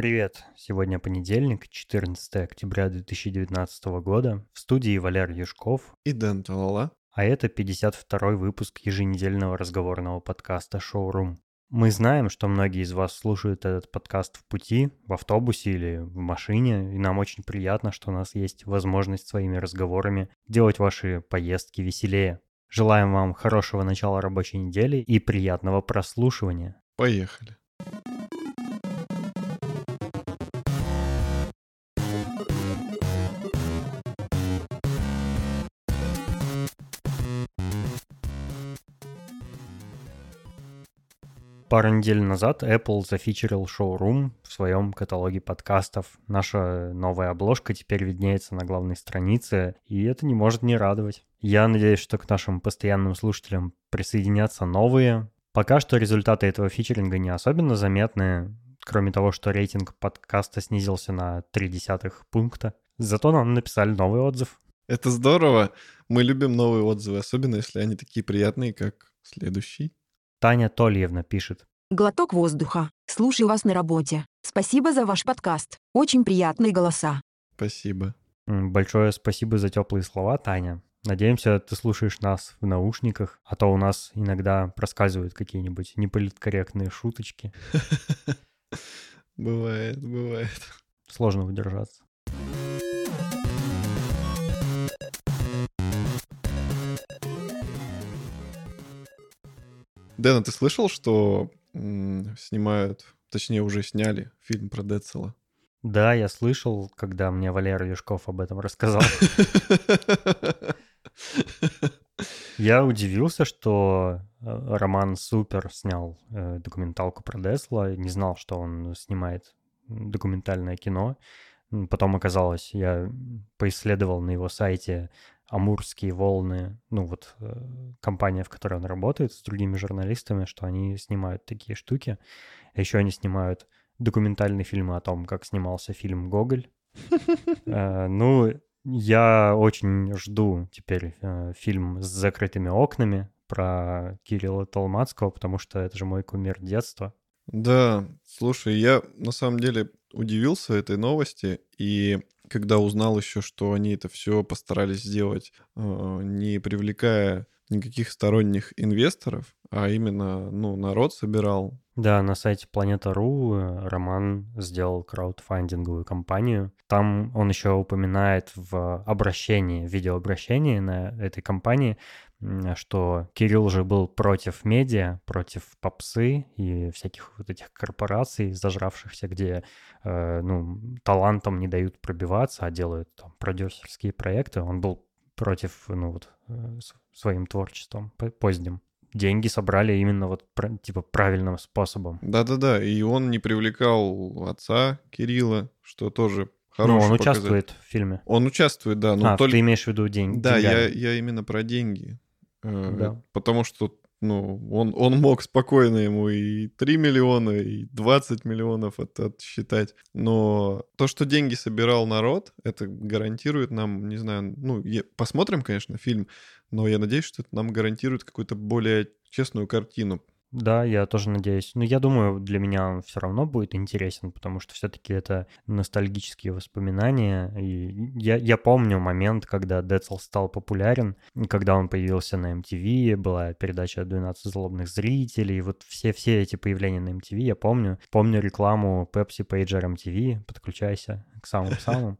Привет! Сегодня понедельник, 14 октября 2019 года. В студии Валер Юшков. И Дэн Талала. А это 52-й выпуск еженедельного разговорного подкаста «Шоурум». Мы знаем, что многие из вас слушают этот подкаст в пути, в автобусе или в машине, и нам очень приятно, что у нас есть возможность своими разговорами делать ваши поездки веселее. Желаем вам хорошего начала рабочей недели и приятного прослушивания. Поехали. Пару недель назад Apple зафичерил шоурум в своем каталоге подкастов. Наша новая обложка теперь виднеется на главной странице, и это не может не радовать. Я надеюсь, что к нашим постоянным слушателям присоединятся новые. Пока что результаты этого фичеринга не особенно заметны, кроме того, что рейтинг подкаста снизился на 0,3 пункта. Зато нам написали новый отзыв. Это здорово. Мы любим новые отзывы, особенно если они такие приятные, как следующий. Таня Тольевна пишет. Глоток воздуха. Слушаю вас на работе. Спасибо за ваш подкаст. Очень приятные голоса. Спасибо. Большое спасибо за теплые слова, Таня. Надеемся, ты слушаешь нас в наушниках, а то у нас иногда проскальзывают какие-нибудь неполиткорректные шуточки. Бывает, бывает. Сложно удержаться. Дэна, ты слышал, что снимают, точнее уже сняли фильм про Децела? Да, я слышал, когда мне Валера Юшков об этом рассказал. Я удивился, что э, Роман Супер снял э, документалку про Десла. Не знал, что он снимает документальное кино. Потом оказалось, я поисследовал на его сайте Амурские волны, ну вот э, компания, в которой он работает с другими журналистами, что они снимают такие штуки. Еще они снимают документальные фильмы о том, как снимался фильм «Гоголь». Э, ну, я очень жду теперь э, фильм с закрытыми окнами про Кирилла Толмацкого, потому что это же мой кумир детства. Да, слушай, я на самом деле удивился этой новости, и когда узнал еще, что они это все постарались сделать, э, не привлекая никаких сторонних инвесторов, а именно, ну, народ собирал. Да, на сайте Планета.ру э, Роман сделал краудфандинговую кампанию. Там он еще упоминает в обращении, в видеообращении на этой кампании, что Кирилл уже был против медиа, против попсы и всяких вот этих корпораций, зажравшихся, где э, ну, талантам не дают пробиваться, а делают там продюсерские проекты. Он был против ну, вот, э, своим творчеством поздним. Деньги собрали именно вот типа правильным способом. Да-да-да, и он не привлекал отца Кирилла, что тоже Хороший ну, он показатель. участвует в фильме. Он участвует, да. Но а, только... ты имеешь в виду деньги? Да, я, я именно про деньги. Э, да. Потому что ну, он, он мог спокойно ему и 3 миллиона, и 20 миллионов это отсчитать. Но то, что деньги собирал народ, это гарантирует нам, не знаю, ну, я, посмотрим, конечно, фильм, но я надеюсь, что это нам гарантирует какую-то более честную картину. Да, я тоже надеюсь. Но я думаю, для меня он все равно будет интересен, потому что все-таки это ностальгические воспоминания. И я, я помню момент, когда Децл стал популярен, когда он появился на MTV, была передача «12 злобных зрителей», вот все-все эти появления на MTV я помню. Помню рекламу Pepsi Pager MTV, подключайся к самым-самым.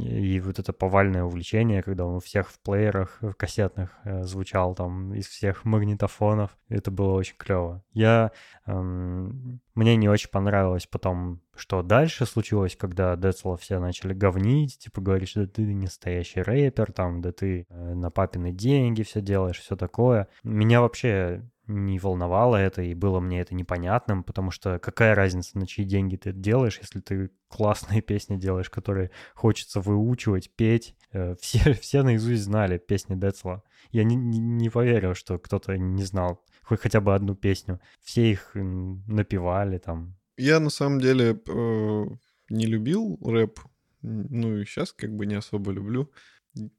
И вот это повальное увлечение, когда он у всех в плеерах, в кассетных э, звучал там из всех магнитофонов. Это было очень клево. Я... Эм, мне не очень понравилось потом, что дальше случилось, когда Децла все начали говнить, типа говорить, что ты не настоящий рэпер, там, да ты э, на папины деньги все делаешь, все такое. Меня вообще не волновало это, и было мне это непонятным, потому что какая разница, на чьи деньги ты это делаешь, если ты классные песни делаешь, которые хочется выучивать, петь. Э, все, все наизусть знали песни Децла. Я не, не, поверил, что кто-то не знал хоть хотя бы одну песню. Все их напевали там. Я на самом деле э, не любил рэп, ну и сейчас как бы не особо люблю,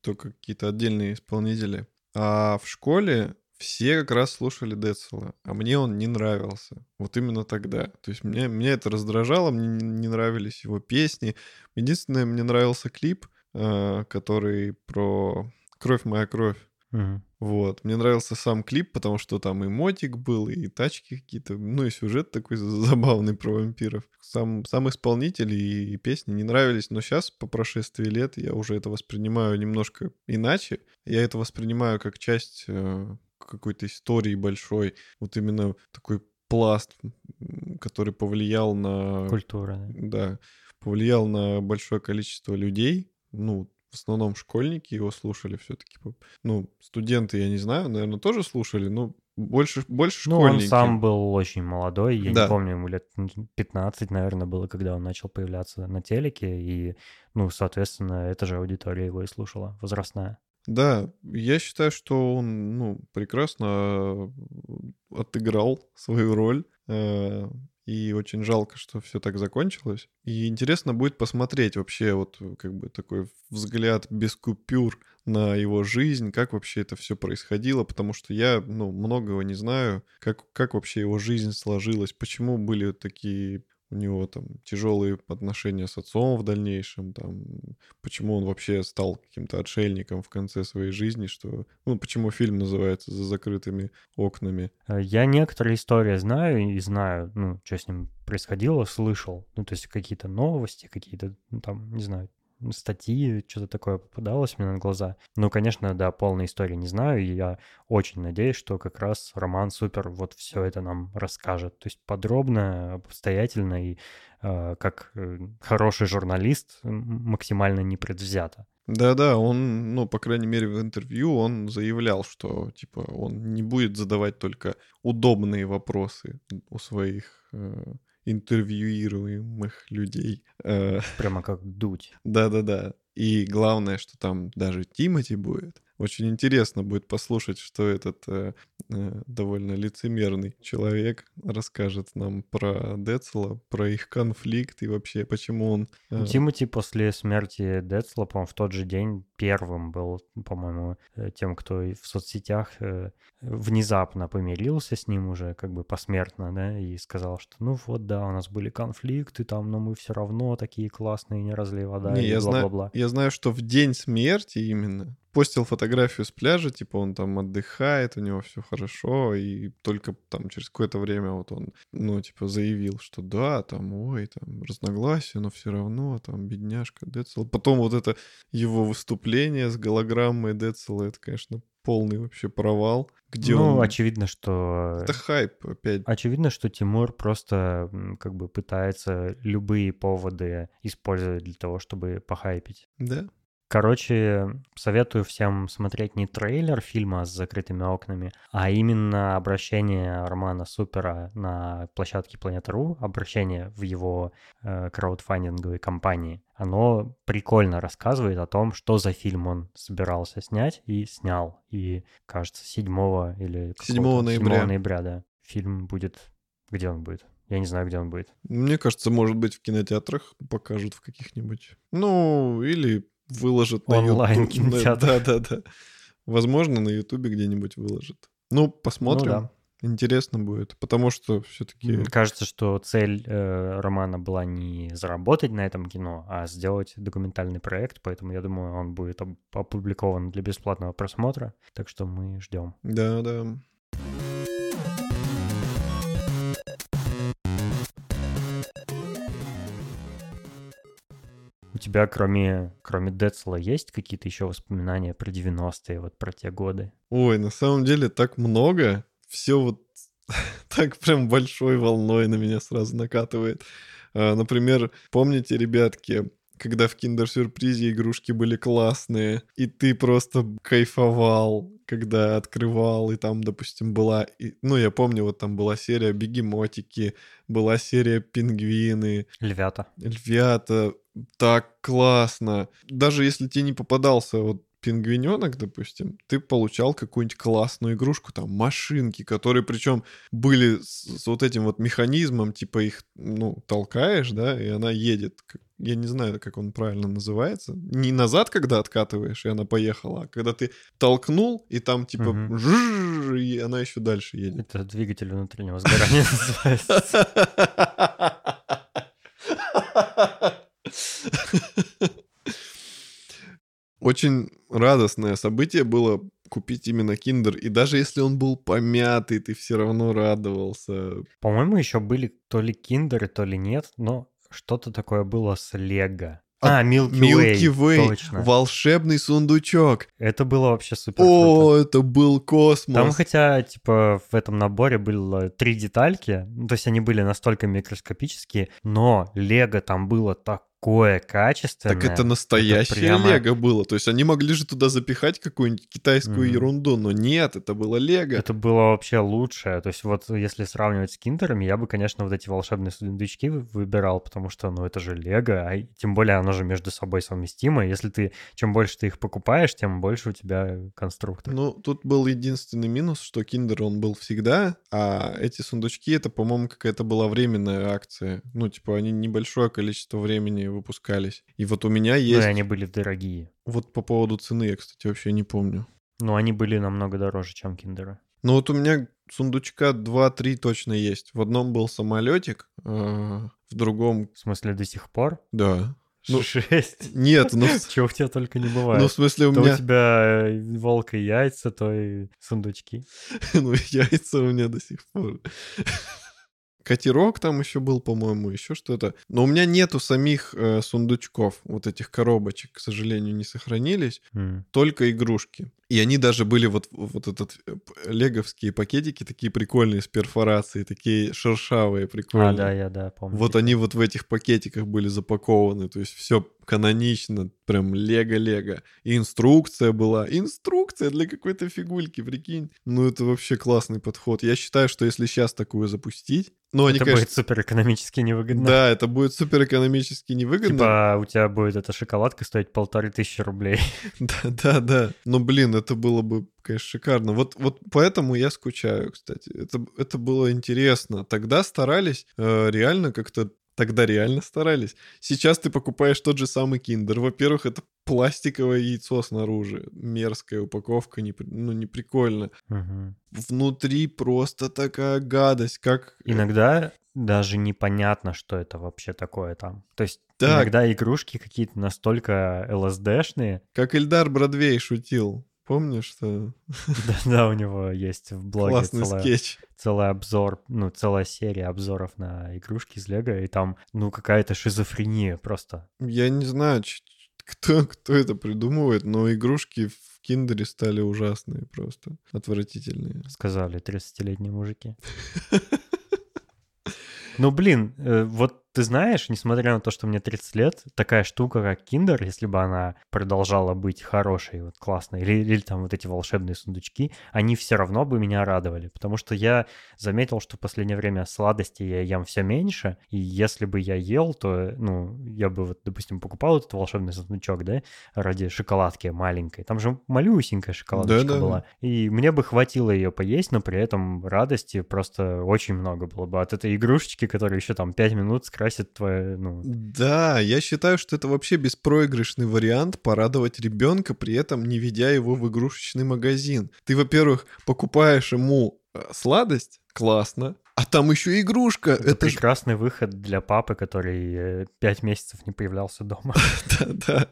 только какие-то отдельные исполнители. А в школе все как раз слушали Децела, а мне он не нравился. Вот именно тогда. То есть мне, мне это раздражало, мне не нравились его песни. Единственное, мне нравился клип, э, который про «Кровь моя кровь». Угу. Вот. Мне нравился сам клип, потому что там и мотик был, и тачки какие-то, ну и сюжет такой забавный про вампиров. Сам, сам исполнитель и, и песни не нравились, но сейчас, по прошествии лет, я уже это воспринимаю немножко иначе. Я это воспринимаю как часть э, какой-то истории большой. Вот именно такой пласт, который повлиял на... Культура. Да, повлиял на большое количество людей, ну, в основном школьники его слушали все-таки. Ну, студенты, я не знаю, наверное, тоже слушали, но больше, больше ну, школьники. он сам был очень молодой, я да. не помню, ему лет 15, наверное, было, когда он начал появляться на телеке, и, ну, соответственно, эта же аудитория его и слушала, возрастная. Да, я считаю, что он, ну, прекрасно отыграл свою роль. Э, и очень жалко, что все так закончилось. И интересно будет посмотреть вообще вот э, как бы такой взгляд без купюр на его жизнь, как вообще это все происходило, потому что я, ну, многого не знаю, как, как вообще его жизнь сложилась, почему были такие у него там тяжелые отношения с отцом в дальнейшем, там, почему он вообще стал каким-то отшельником в конце своей жизни, что, ну, почему фильм называется «За закрытыми окнами». Э, я некоторые истории знаю и знаю, ну, что с ним происходило, слышал, ну, то есть какие-то новости, какие-то, ну, там, не знаю, статьи, что-то такое попадалось мне на глаза. Ну, конечно, да, полной истории не знаю, и я очень надеюсь, что как раз Роман Супер вот все это нам расскажет. То есть подробно, обстоятельно и э, как э, хороший журналист максимально непредвзято. Да-да, он, ну, по крайней мере, в интервью он заявлял, что, типа, он не будет задавать только удобные вопросы у своих э, интервьюируемых людей. Э, Прямо как дуть. Да-да-да. И главное, что там даже Тимати будет. Очень интересно будет послушать, что этот э, э, довольно лицемерный человек расскажет нам про Децела, про их конфликт и вообще почему он... Э... Тимати после смерти Децела, по-моему, в тот же день первым был, по-моему, э, тем, кто в соцсетях э, внезапно помирился с ним уже как бы посмертно, да, и сказал, что ну вот, да, у нас были конфликты там, но мы все равно такие классные, не разлей вода не, и я бла-бла-бла. Знаю, я знаю, что в день смерти именно постил фотографию с пляжа, типа он там отдыхает, у него все хорошо, и только там через какое-то время вот он, ну, типа заявил, что да, там, ой, там разногласия, но все равно, там, бедняжка Децл. Потом вот это его выступление с голограммой Децла, это, конечно, полный вообще провал. Где ну, он... очевидно, что... Это хайп опять. Очевидно, что Тимур просто как бы пытается любые поводы использовать для того, чтобы похайпить. Да. Короче, советую всем смотреть не трейлер фильма с закрытыми окнами, а именно обращение Романа Супера на площадке Planet.ru, обращение в его э, краудфандинговой компании. Оно прикольно рассказывает о том, что за фильм он собирался снять и снял. И, кажется, 7 или 7 ноября. 7 ноября, да. Фильм будет... Где он будет? Я не знаю, где он будет. Мне кажется, может быть, в кинотеатрах покажут в каких-нибудь. Ну, или выложат на Онлайн кинотеатр. Да, да, да. Возможно, на Ютубе где-нибудь выложат. Ну, посмотрим. Ну, да. Интересно будет, потому что все-таки... Кажется, что цель э, романа была не заработать на этом кино, а сделать документальный проект, поэтому я думаю, он будет опубликован для бесплатного просмотра, так что мы ждем. Да, да. Тебя, кроме, кроме Децла, есть какие-то еще воспоминания про 90-е, вот про те годы? Ой, на самом деле так много. Все вот так прям большой волной на меня сразу накатывает. А, например, помните, ребятки, когда в киндер-сюрпризе игрушки были классные, и ты просто кайфовал, когда открывал, и там, допустим, была... И, ну, я помню, вот там была серия «Бегемотики», была серия «Пингвины». Львята. Львята. Так классно. Даже если тебе не попадался вот пингвиненок, допустим, ты получал какую-нибудь классную игрушку, там, машинки, которые причем были с, с вот этим вот механизмом, типа их, ну, толкаешь, да, и она едет. Я не знаю, как он правильно называется. Не назад, когда откатываешь, и она поехала, а когда ты толкнул, и там, типа, угу. и она еще дальше едет. Это двигатель внутреннего сгорания называется. Очень радостное событие было купить именно киндер. И даже если он был помятый, ты все равно радовался. По-моему, еще были то ли киндеры, то ли нет, но что-то такое было с Лего. А, а Milky, Milky Way, точно. волшебный сундучок. Это было вообще супер. О, круто. это был космос. Там хотя, типа, в этом наборе было три детальки, то есть они были настолько микроскопические, но Лего там было так такое качественное. Так это настоящее это прямо... лего было. То есть они могли же туда запихать какую-нибудь китайскую mm. ерунду, но нет, это было лего. Это было вообще лучшее. То есть вот если сравнивать с киндерами, я бы, конечно, вот эти волшебные сундучки выбирал, потому что, ну, это же лего, а тем более оно же между собой совместимо. Если ты, чем больше ты их покупаешь, тем больше у тебя конструктор. Ну, тут был единственный минус, что киндер, он был всегда, а эти сундучки, это, по-моему, какая-то была временная акция. Ну, типа, они небольшое количество времени выпускались. И вот у меня есть... Ну, и они были дорогие. Вот по поводу цены я, кстати, вообще не помню. Ну, они были намного дороже, чем киндеры. Ну, вот у меня сундучка 2-3 точно есть. В одном был самолетик, а в другом... В смысле, до сих пор? Да. Ну, Шесть? Нет, ну... Чего у тебя только не бывает. Ну, в смысле, у то меня... у тебя волк и яйца, то и сундучки. ну, яйца у меня до сих пор. Катерок там еще был, по-моему, еще что-то. Но у меня нету самих э, сундучков, вот этих коробочек, к сожалению, не сохранились. Mm. Только игрушки. И они даже были вот, вот этот э, леговские пакетики такие прикольные с перфорацией, такие шершавые, прикольные. А, да, я, да, помню. Вот они вот в этих пакетиках были запакованы, то есть все канонично, прям лего-лего. И инструкция была. Инструкция для какой-то фигульки, прикинь. Ну, это вообще классный подход. Я считаю, что если сейчас такую запустить, ну, они, это конечно... будет супер экономически невыгодно. Да, это будет супер экономически невыгодно. Типа у тебя будет эта шоколадка стоить полторы тысячи рублей. Да, да, да. Но, блин, это было бы, конечно, шикарно. Вот, вот поэтому я скучаю, кстати. Это, это было интересно. Тогда старались э, реально как-то Тогда реально старались. Сейчас ты покупаешь тот же самый киндер. Во-первых, это пластиковое яйцо снаружи. Мерзкая упаковка, не, ну, не прикольно. Угу. Внутри просто такая гадость, как... Э, иногда даже непонятно, что это вообще такое там. То есть так. иногда игрушки какие-то настолько ЛСДшные. Как Эльдар Бродвей шутил. Помнишь, что... Да, да, у него есть в блоге Классный целая, скетч. целый обзор, ну, целая серия обзоров на игрушки из Лего, и там, ну, какая-то шизофрения просто. Я не знаю, кто, кто это придумывает, но игрушки в киндере стали ужасные просто, отвратительные. Сказали 30-летние мужики. Ну, блин, э, вот ты знаешь, несмотря на то, что мне 30 лет, такая штука, как Kinder, если бы она продолжала быть хорошей, вот классной, или, или там вот эти волшебные сундучки, они все равно бы меня радовали, потому что я заметил, что в последнее время сладости я ем все меньше, и если бы я ел, то, ну, я бы вот, допустим, покупал этот волшебный сундучок, да, ради шоколадки маленькой, там же малюсенькая шоколадочка да, да, была, да. и мне бы хватило ее поесть, но при этом радости просто очень много было бы от этой игрушечки, которая еще там 5 минут с красит твое, ну... Да, я считаю, что это вообще беспроигрышный вариант порадовать ребенка, при этом не ведя его в игрушечный магазин. Ты, во-первых, покупаешь ему э, сладость, классно, а там еще игрушка. Это, это прекрасный ж... выход для папы, который э, пять месяцев не появлялся дома.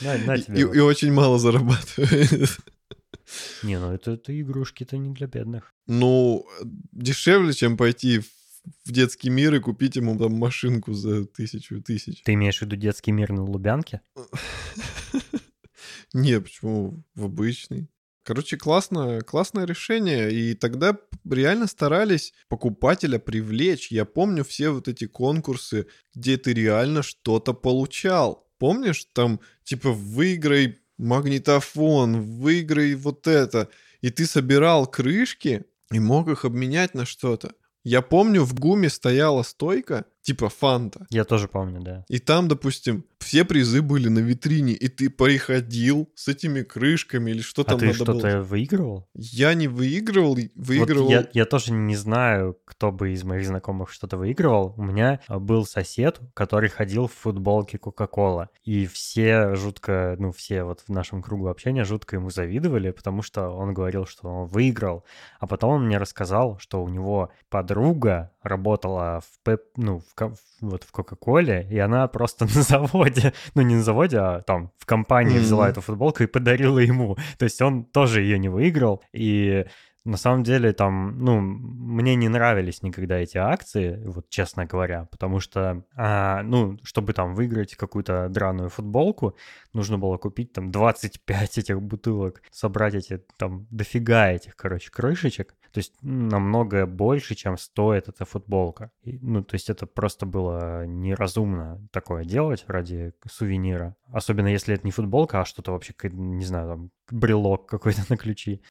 Да, да. И, и очень мало зарабатывает. Не, ну это, это игрушки-то не для бедных. Ну, дешевле, чем пойти в в детский мир и купить ему там машинку за тысячу тысяч. Ты имеешь в виду детский мир на Лубянке? Не, почему? В обычный. Короче, классно, классное решение. И тогда реально старались покупателя привлечь. Я помню все вот эти конкурсы, где ты реально что-то получал. Помнишь, там типа выиграй магнитофон, выиграй вот это. И ты собирал крышки и мог их обменять на что-то. Я помню, в ГУМе стояла стойка, типа фанта. Я тоже помню, да. И там, допустим, все призы были на витрине, и ты приходил с этими крышками или что а там ты надо что-то было. выигрывал? Я не выигрывал, выигрывал... Вот я, я тоже не знаю, кто бы из моих знакомых что-то выигрывал. У меня а, был сосед, который ходил в футболке Кока-Кола. И все жутко, ну, все вот в нашем кругу общения жутко ему завидовали, потому что он говорил, что он выиграл. А потом он мне рассказал, что у него подруга работала в, Пеп, ну, в, вот в Кока-Коле, и она просто на заводе, ну не на заводе, а там в компании mm-hmm. взяла эту футболку и подарила ему. То есть он тоже ее не выиграл, и на самом деле там, ну, мне не нравились никогда эти акции, вот честно говоря, потому что, а, ну, чтобы там выиграть какую-то драную футболку, нужно было купить там 25 этих бутылок, собрать эти там дофига этих, короче, крышечек. То есть намного больше, чем стоит эта футболка. Ну, то есть это просто было неразумно такое делать ради сувенира. Особенно если это не футболка, а что-то вообще, не знаю, там, брелок какой-то на ключи.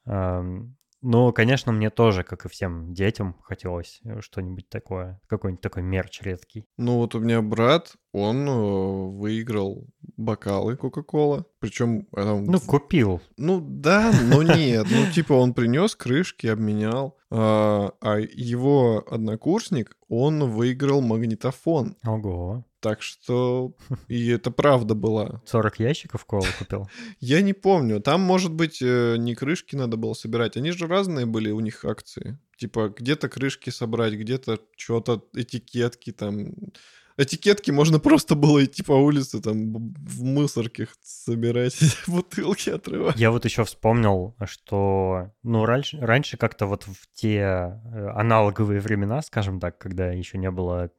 Ну, конечно, мне тоже, как и всем детям, хотелось э, что-нибудь такое, какой-нибудь такой мерч редкий. Ну вот у меня брат, он э, выиграл бокалы Кока-Кола, причем... Ну, купил. Ну да, но нет, ну типа он принес крышки, обменял, а, а его однокурсник, он выиграл магнитофон. Ого. Так что и это правда была. 40 ящиков колы купил? Я не помню. Там, может быть, э, не крышки надо было собирать. Они же разные были у них акции. Типа где-то крышки собрать, где-то что-то, этикетки там. Этикетки можно просто было идти по улице, там, в мусорке собирать бутылки, отрывать. Я вот еще вспомнил, что, ну, раньше, раньше как-то вот в те э, аналоговые времена, скажем так, когда еще не было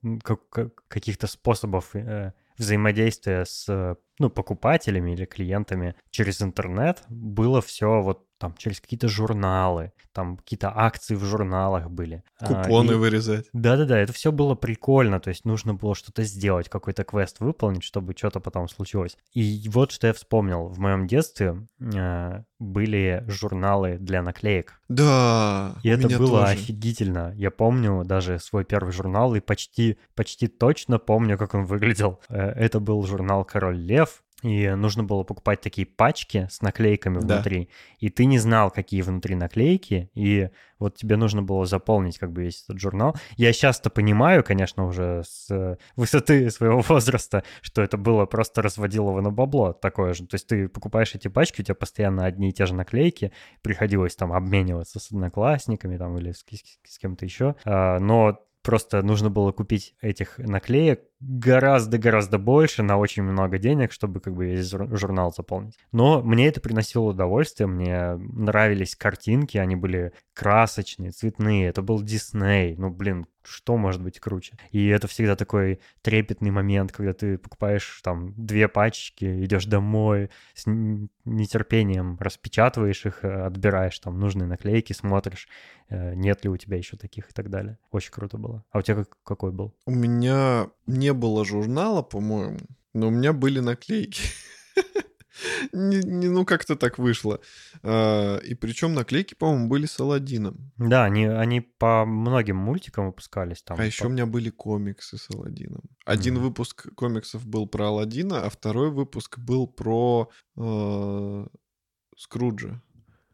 каких-то способов э, взаимодействия с ну, покупателями или клиентами через интернет, было все вот там через какие-то журналы, там какие-то акции в журналах были. А, Купоны а, и... вырезать. Да-да-да, это все было прикольно, то есть нужно было что-то сделать, какой-то квест выполнить, чтобы что-то потом случилось. И вот что я вспомнил. В моем детстве э, были журналы для наклеек. Да. И это было тоже. офигительно. Я помню даже свой первый журнал и почти, почти точно помню, как он выглядел. Э, это был журнал «Король Лев», и нужно было покупать такие пачки с наклейками внутри, да. и ты не знал, какие внутри наклейки, и вот тебе нужно было заполнить как бы весь этот журнал. Я сейчас-то понимаю, конечно, уже с высоты своего возраста, что это было просто разводилово на бабло такое же. То есть ты покупаешь эти пачки, у тебя постоянно одни и те же наклейки, приходилось там обмениваться с одноклассниками там или с, с, с кем-то еще, а, но просто нужно было купить этих наклеек гораздо-гораздо больше на очень много денег, чтобы как бы весь журнал заполнить. Но мне это приносило удовольствие, мне нравились картинки, они были красочные, цветные, это был Дисней, ну, блин, что может быть круче? И это всегда такой трепетный момент, когда ты покупаешь там две пачки, идешь домой, с нетерпением распечатываешь их, э, отбираешь там нужные наклейки, смотришь, э, нет ли у тебя еще таких и так далее. Очень круто было. А у тебя как, какой был? У меня не было журнала, по-моему, но у меня были наклейки. не, не, ну, как-то так вышло. А, и причем наклейки, по-моему, были с Алладином. Да, они, они по многим мультикам выпускались там. А еще у меня были комиксы с Алладином. Один mm. выпуск комиксов был про Алладина, а второй выпуск был про э, Скруджа.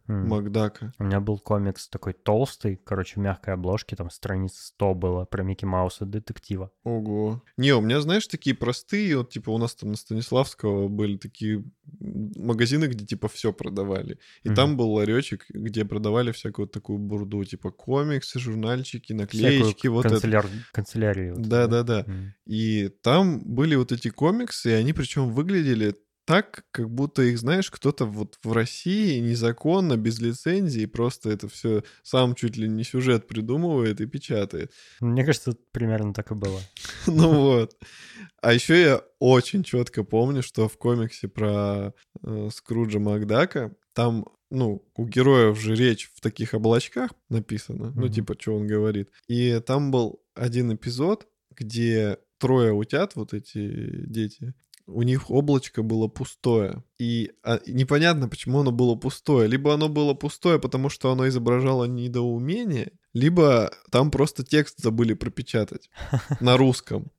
Макдака. У меня был комикс такой толстый, короче, в мягкой обложке, там страниц 100 было про Микки Мауса детектива. Ого. Не, у меня, знаешь, такие простые, вот типа у нас там на Станиславского были такие магазины, где типа все продавали. И mm-hmm. там был ларечек, где продавали всякую такую бурду, типа комиксы, журнальчики, наклеечки, Всякую вот канцеляр... это. Канцелярию. Да-да-да. Mm-hmm. И там были вот эти комиксы, и они причем выглядели так, как будто их, знаешь, кто-то вот в России незаконно, без лицензии, просто это все сам чуть ли не сюжет придумывает и печатает. Мне кажется, примерно так и было. Ну вот. А еще я очень четко помню, что в комиксе про э, Скруджа Макдака там ну, у героев же речь в таких облачках написана, ну, типа, что он говорит. И там был один эпизод, где трое утят, вот эти дети, у них облачко было пустое. И а, непонятно, почему оно было пустое. Либо оно было пустое, потому что оно изображало недоумение, либо там просто текст забыли пропечатать на русском.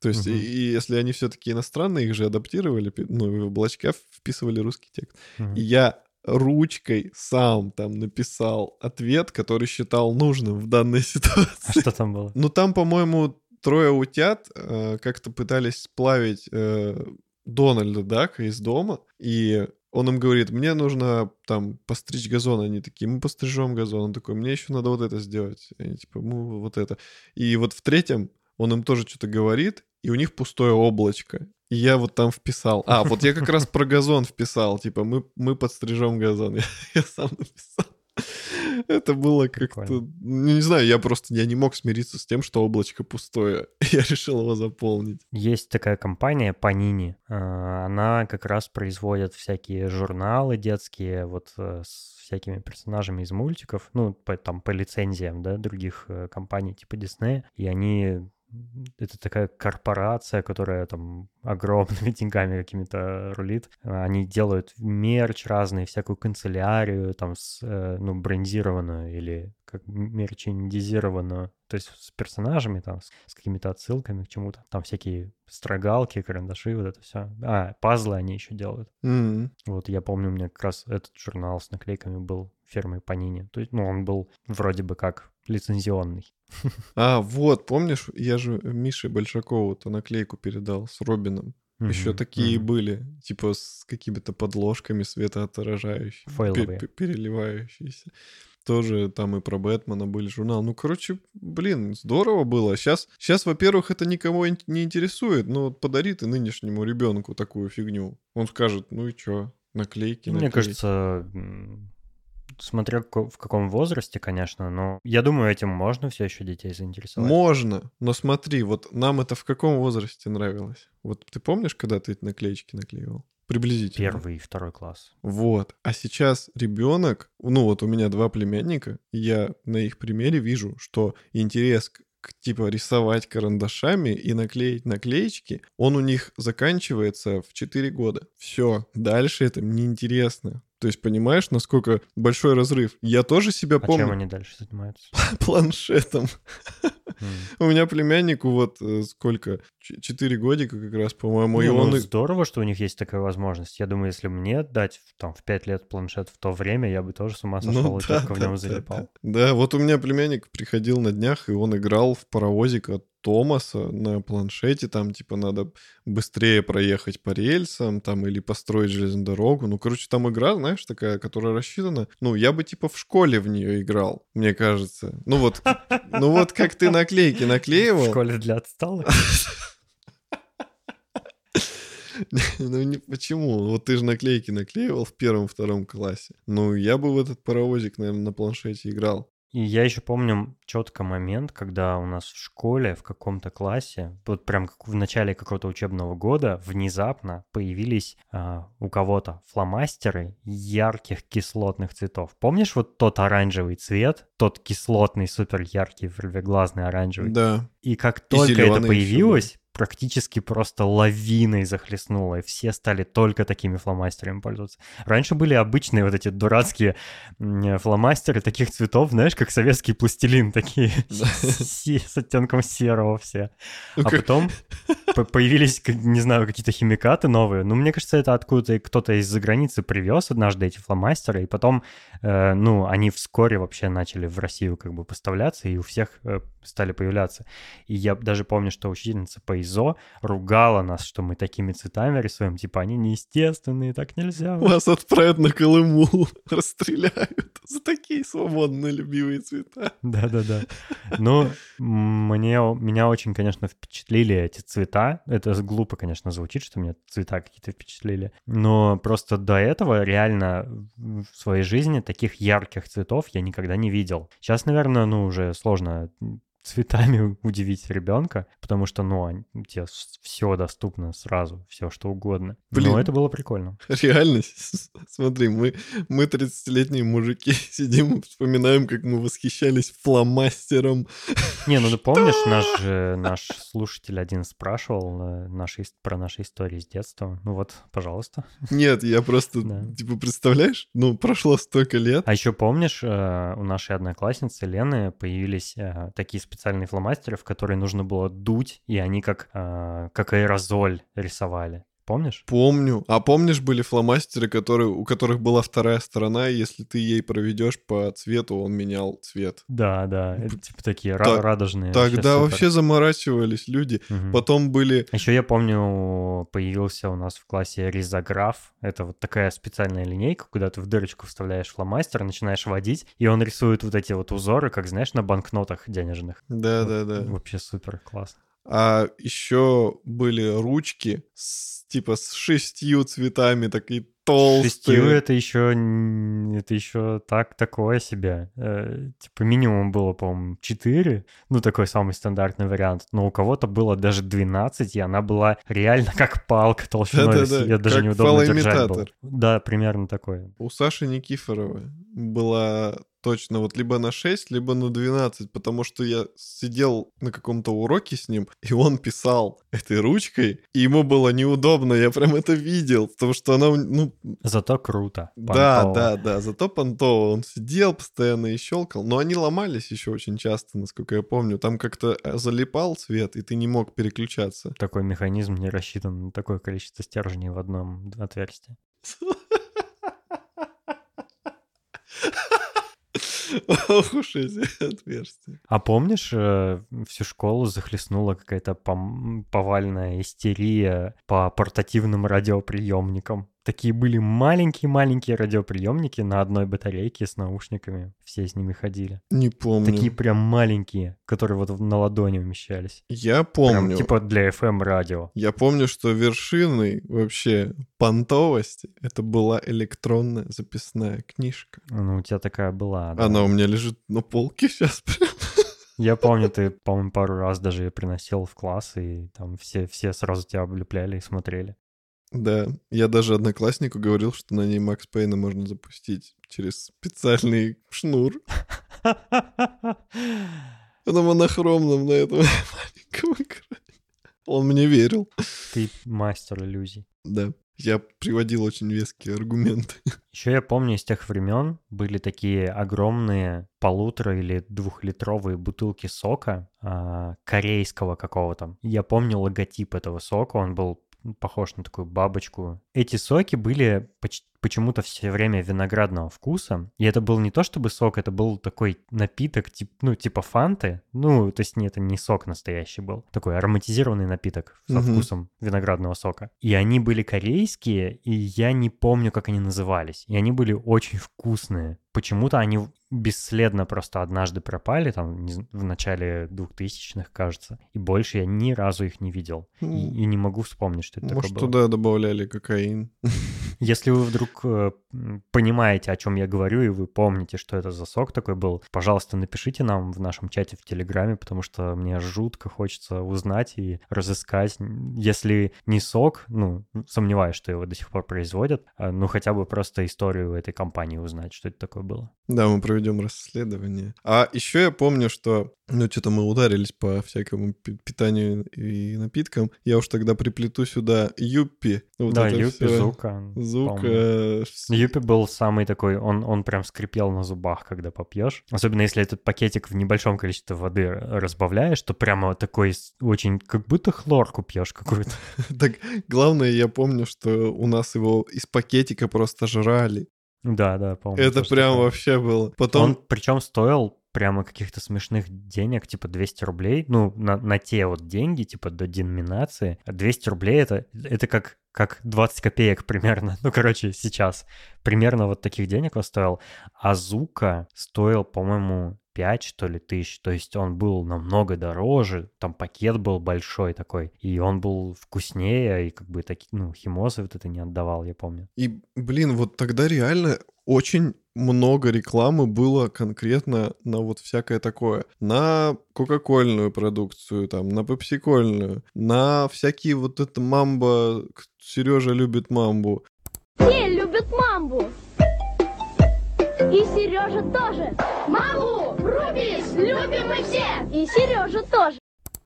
То есть, угу. и, и если они все-таки иностранные, их же адаптировали, ну, в облачка вписывали русский текст. Угу. И я ручкой сам там написал ответ, который считал нужным в данной ситуации. А что там было? Ну, там, по-моему, трое утят э, как-то пытались сплавить э, Дональда Дака из дома, и он им говорит, мне нужно там постричь газон. Они такие, мы пострижем газон. Он такой, мне еще надо вот это сделать. Они типа, ну вот это. И вот в третьем он им тоже что-то говорит, и у них пустое облачко. И я вот там вписал. А, вот я как раз про газон вписал. Типа, мы, мы подстрижем газон. Я, я сам написал. Это было как-то... Ну, не знаю, я просто я не мог смириться с тем, что облачко пустое. Я решил его заполнить. Есть такая компания Panini. А, она как раз производит всякие журналы детские, вот э, с всякими персонажами из мультиков, ну, по, там, по лицензиям, да, других э, компаний типа Disney, и они это такая корпорация, которая там огромными деньгами какими-то рулит. Они делают мерч разный, всякую канцелярию, там, с, э, ну, брендированную или как мерчендизированную, то есть с персонажами, там, с, с какими-то отсылками к чему-то. Там всякие строгалки, карандаши, вот это все. А, пазлы они еще делают. Mm-hmm. Вот я помню, у меня как раз этот журнал с наклейками был фирмой Панини. То есть, ну, он был вроде бы как лицензионный. А, вот, помнишь, я же Мише Большакову-то наклейку передал с Робином. Mm-hmm. Еще такие mm-hmm. были, типа с какими-то подложками светоотражающими, Фейловые. переливающиеся. Тоже там и про Бэтмена были журнал. Ну, короче, блин, здорово было. Сейчас, сейчас во-первых, это никого не интересует. Но вот подари ты нынешнему ребенку такую фигню. Он скажет, ну и чё, наклейки, наклейки. Мне кажется, смотря в каком возрасте, конечно, но я думаю, этим можно все еще детей заинтересовать. Можно, но смотри, вот нам это в каком возрасте нравилось? Вот ты помнишь, когда ты эти наклеечки наклеивал? Приблизительно. Первый и второй класс. Вот. А сейчас ребенок, ну вот у меня два племянника, и я на их примере вижу, что интерес к типа рисовать карандашами и наклеить наклеечки, он у них заканчивается в 4 года. Все, дальше это неинтересно. То есть понимаешь, насколько большой разрыв? Я тоже себя а помню. чем они дальше занимаются? Планшетом. У меня племяннику вот э, сколько? Четыре годика как раз, по-моему. и он... Здорово, что у них есть такая возможность. Я думаю, если мне дать там в пять лет планшет в то время, я бы тоже с ума ну сошел и только в нем залипал. Да, вот у меня племянник приходил на днях, и он играл в паровозик от Томаса на планшете, там, типа, надо быстрее проехать по рельсам, там, или построить железную дорогу. Ну, короче, там игра, знаешь, такая, которая рассчитана. Ну, я бы, типа, в школе в нее играл, мне кажется. Ну, вот, ну, вот как ты наклейки наклеивал. В школе для отсталых? Ну, не, почему? Вот ты же наклейки наклеивал в первом-втором классе. Ну, я бы в этот паровозик, наверное, на планшете играл. И я еще помню четко момент, когда у нас в школе, в каком-то классе, вот прям как в начале какого-то учебного года, внезапно появились а, у кого-то фломастеры ярких кислотных цветов. Помнишь вот тот оранжевый цвет, тот кислотный, супер яркий, рвеглазный оранжевый? Да. И как только это появилось, практически просто лавиной захлестнуло, и все стали только такими фломастерами пользоваться. Раньше были обычные вот эти дурацкие фломастеры таких цветов, знаешь, как советский пластилин, такие с оттенком серого все. А потом появились, не знаю, какие-то химикаты новые. Ну, мне кажется, это откуда-то кто-то из-за границы привез однажды эти фломастеры, и потом, э, ну, они вскоре вообще начали в Россию как бы поставляться, и у всех э, стали появляться. И я даже помню, что учительница по ИЗО ругала нас, что мы такими цветами рисуем. Типа, они неестественные, так нельзя. Вас отправят на Колыму, расстреляют за такие свободные любимые цвета. Да-да-да. Ну, мне, меня очень, конечно, впечатлили эти цвета. Это глупо, конечно, звучит, что меня цвета какие-то впечатлили. Но просто до этого реально в своей жизни таких ярких цветов я никогда не видел. Сейчас, наверное, ну, уже сложно цветами удивить ребенка, потому что, ну, тебе все доступно сразу, все что угодно. Блин, Но это было прикольно. Реально, смотри, мы, мы 30-летние мужики сидим, вспоминаем, как мы восхищались фломастером. Не, ну ты помнишь, наш, наш слушатель один спрашивал э, наши, про наши истории с детства. Ну вот, пожалуйста. Нет, я просто, да. типа, представляешь, ну, прошло столько лет. А еще помнишь, э, у нашей одноклассницы Лены появились э, такие специальные специальные фломастеры, в которые нужно было дуть, и они как, э, как аэрозоль рисовали. Помнишь? Помню. А помнишь, были фломастеры, которые, у которых была вторая сторона, и если ты ей проведешь по цвету, он менял цвет. Да, да. Это, типа такие так, радужные. Тогда вообще, вообще заморачивались люди. Угу. Потом были... Еще я помню, появился у нас в классе ризограф. Это вот такая специальная линейка, куда ты в дырочку вставляешь фломастер, начинаешь водить, и он рисует вот эти вот узоры, как, знаешь, на банкнотах денежных. Да, вот, да, да. Вообще супер классно. А еще были ручки с, типа с шестью цветами, такие толстые. Шестью это еще, это еще так, такое себе. Э, типа минимум было, по-моему, 4. Ну, такой самый стандартный вариант. Но у кого-то было даже 12, и она была реально как палка толщиной. Да, да, да. Я даже как неудобно держать был. Да, примерно такое. У Саши Никифоровой была точно вот либо на 6, либо на 12, потому что я сидел на каком-то уроке с ним, и он писал этой ручкой, и ему было неудобно, я прям это видел, потому что она, ну... Зато круто. Понтово. Да, да, да, зато понтово. Он сидел постоянно и щелкал, но они ломались еще очень часто, насколько я помню. Там как-то э, залипал цвет, и ты не мог переключаться. Такой механизм не рассчитан на такое количество стержней в одном отверстии. Ох уж эти отверстия. А помнишь, э, всю школу захлестнула какая-то повальная истерия по портативным радиоприемникам? Такие были маленькие-маленькие радиоприемники на одной батарейке с наушниками. Все с ними ходили. Не помню. Такие прям маленькие, которые вот на ладони умещались. Я помню. Прям, типа для FM-радио. Я помню, что вершиной вообще понтовости это была электронная записная книжка. Ну, у тебя такая была, да. Она у меня лежит на полке сейчас прям. Я помню, ты, по-моему, пару раз даже ее приносил в класс, и там все, все сразу тебя облепляли и смотрели. Да, я даже однокласснику говорил, что на ней Макс Пейна можно запустить через специальный шнур. На монохромном на этом маленьком экране. Он мне верил. Ты мастер иллюзий. Да. Я приводил очень веские аргументы. Еще я помню, из тех времен были такие огромные полутора или двухлитровые бутылки сока а, корейского какого-то. Я помню логотип этого сока, он был похож на такую бабочку. Эти соки были почти почему-то все время виноградного вкуса. И это был не то чтобы сок, это был такой напиток, тип, ну, типа фанты. Ну, то есть не, это не сок настоящий был. Такой ароматизированный напиток со угу. вкусом виноградного сока. И они были корейские, и я не помню, как они назывались. И они были очень вкусные. Почему-то они бесследно просто однажды пропали, там, в начале 2000-х, кажется. И больше я ни разу их не видел. И, и не могу вспомнить, что это Может, такое было. туда добавляли кокаин. Если вы вдруг э, понимаете, о чем я говорю, и вы помните, что это за сок такой был, пожалуйста, напишите нам в нашем чате в Телеграме, потому что мне жутко хочется узнать и разыскать. Если не сок, ну, сомневаюсь, что его до сих пор производят, а, ну, хотя бы просто историю этой компании узнать, что это такое было. Да, мы проведем расследование. А еще я помню, что ну, что-то мы ударились по всякому питанию и напиткам. Я уж тогда приплету сюда Юппи. Вот да, Юппи, все. Зука. Зука. Э, Юппи был самый такой, он, он прям скрипел на зубах, когда попьешь. Особенно если этот пакетик в небольшом количестве воды разбавляешь, то прямо такой очень, как будто хлорку пьешь какую-то. Так, главное, я помню, что у нас его из пакетика просто жрали. Да, да, помню. Это прям вообще было. Потом... Он причем стоил прямо каких-то смешных денег, типа 200 рублей, ну, на, на те вот деньги, типа до деноминации. 200 рублей это, это как, как 20 копеек примерно. Ну, короче, сейчас. Примерно вот таких денег он стоил. А Зука стоил, по-моему, 5, что ли, тысяч. То есть он был намного дороже, там пакет был большой такой, и он был вкуснее, и как бы такие, ну, химозы вот это не отдавал, я помню. И, блин, вот тогда реально очень много рекламы было конкретно на вот всякое такое. На кока-кольную продукцию, там, на пепсикольную, на всякие вот это мамба. Сережа любит мамбу. Все любят мамбу. И Сережа тоже. Мамбу, Рубис, любим мы все. И Сережа тоже.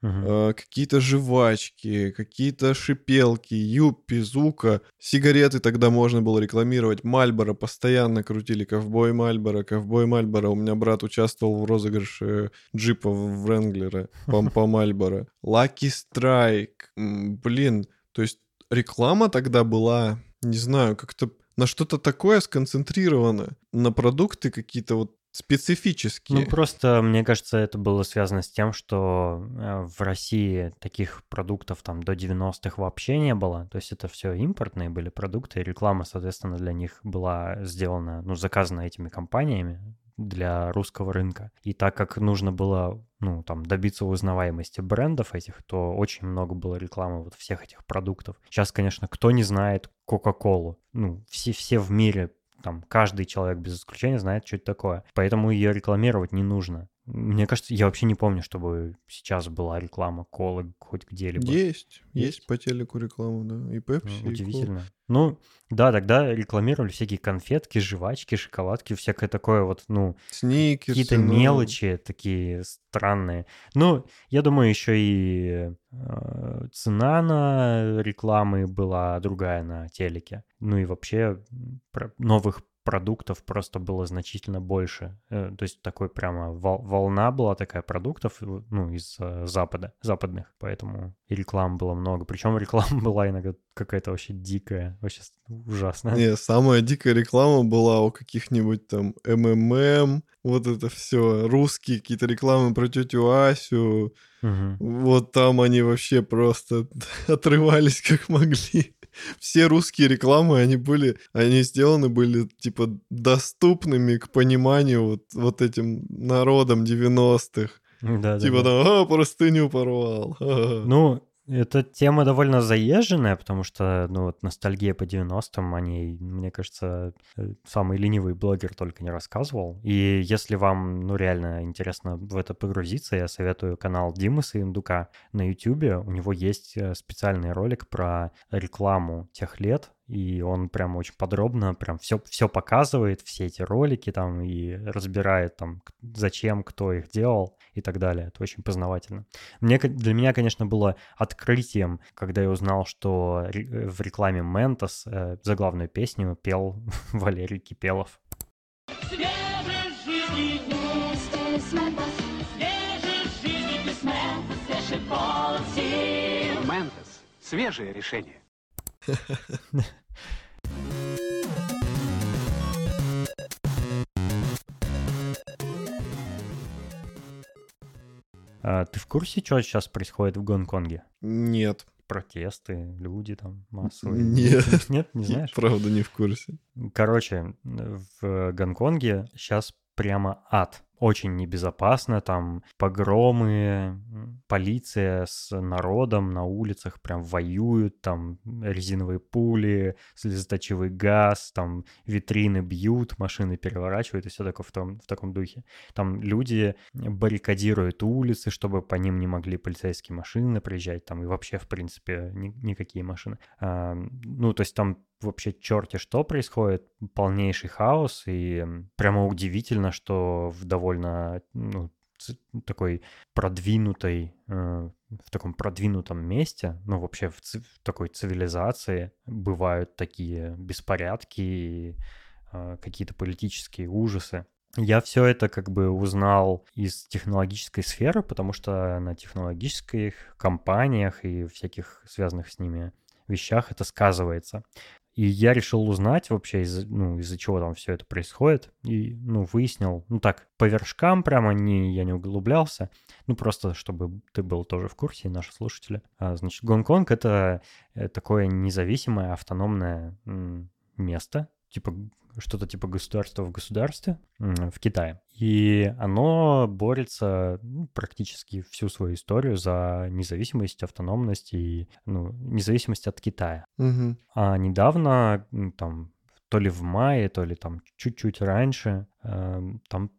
Угу. какие-то жвачки, какие-то шипелки, юппи, зука, сигареты тогда можно было рекламировать, Мальборо постоянно крутили, ковбой Мальборо, ковбой Мальборо. У меня брат участвовал в розыгрыше джипа в Ренглера по, по Мальборо. Lucky Strike, блин, то есть реклама тогда была, не знаю, как-то на что-то такое сконцентрировано, на продукты какие-то вот специфические. Ну, просто, мне кажется, это было связано с тем, что э, в России таких продуктов там до 90-х вообще не было. То есть это все импортные были продукты, и реклама, соответственно, для них была сделана, ну, заказана этими компаниями для русского рынка. И так как нужно было, ну, там, добиться узнаваемости брендов этих, то очень много было рекламы вот всех этих продуктов. Сейчас, конечно, кто не знает Кока-Колу? Ну, все, все в мире там каждый человек без исключения знает, что это такое. Поэтому ее рекламировать не нужно. Мне кажется, я вообще не помню, чтобы сейчас была реклама колы хоть где-либо. Есть, есть, есть по телеку реклама, да, и Пепси. Удивительно. И ну, да, тогда рекламировали всякие конфетки, жвачки, шоколадки, всякое такое вот, ну... Сникерсы. Какие-то ну... мелочи такие странные. Ну, я думаю, еще и э, цена на рекламы была другая на телеке. Ну и вообще новых продуктов просто было значительно больше. Э, то есть такой прямо волна была такая продуктов, ну, из э, Запада, западных, поэтому и рекламы было много. Причем реклама была иногда какая-то вообще дикая, вообще ужасная. Не, самая дикая реклама была у каких-нибудь там МММ, вот это все, русские какие-то рекламы про тетю Асю. Угу. Вот там они вообще просто отрывались как могли все русские рекламы, они были, они сделаны были, типа, доступными к пониманию вот, вот этим народом 90-х. Да, типа да, там, а, простыню порвал. Ну, эта тема довольно заезженная, потому что, ну, вот ностальгия по 90-м, о ней, мне кажется, э, самый ленивый блогер только не рассказывал. И если вам, ну, реально интересно в это погрузиться, я советую канал Димы Саиндука на YouTube. У него есть э, специальный ролик про рекламу тех лет, и он прям очень подробно прям все, все показывает, все эти ролики там, и разбирает там, зачем, кто их делал и так далее. Это очень познавательно. Мне, для меня, конечно, было открытием, когда я узнал, что в рекламе Ментос э, заглавную песню пел Валерий Кипелов. Ментос. Свежее решение. А, ты в курсе, что сейчас происходит в Гонконге? Нет. Протесты, люди там массовые. Нет. Нет, не знаешь? Правда, не в курсе. Короче, в Гонконге сейчас прямо ад очень небезопасно, там погромы, полиция с народом на улицах прям воюют, там резиновые пули, слезоточивый газ, там витрины бьют, машины переворачивают и все такое в, том, в таком духе. Там люди баррикадируют улицы, чтобы по ним не могли полицейские машины приезжать, там и вообще, в принципе, ни, никакие машины. А, ну, то есть там вообще черти что происходит, полнейший хаос, и прямо удивительно, что в довольно ну, такой продвинутой, э, в таком продвинутом месте, ну вообще в, ци- в такой цивилизации бывают такие беспорядки и э, какие-то политические ужасы. Я все это как бы узнал из технологической сферы, потому что на технологических компаниях и всяких связанных с ними вещах это сказывается. И я решил узнать вообще, из, ну, из-за чего там все это происходит. И, ну, выяснил, ну, так, по вершкам прямо не, я не углублялся. Ну, просто, чтобы ты был тоже в курсе, и наши слушатели. А, значит, Гонконг — это э, такое независимое автономное место, типа что-то типа государства в государстве в Китае. И оно борется ну, практически всю свою историю за независимость, автономность и ну, независимость от Китая. Угу. А недавно, там, то ли в мае, то ли там чуть-чуть раньше, э, там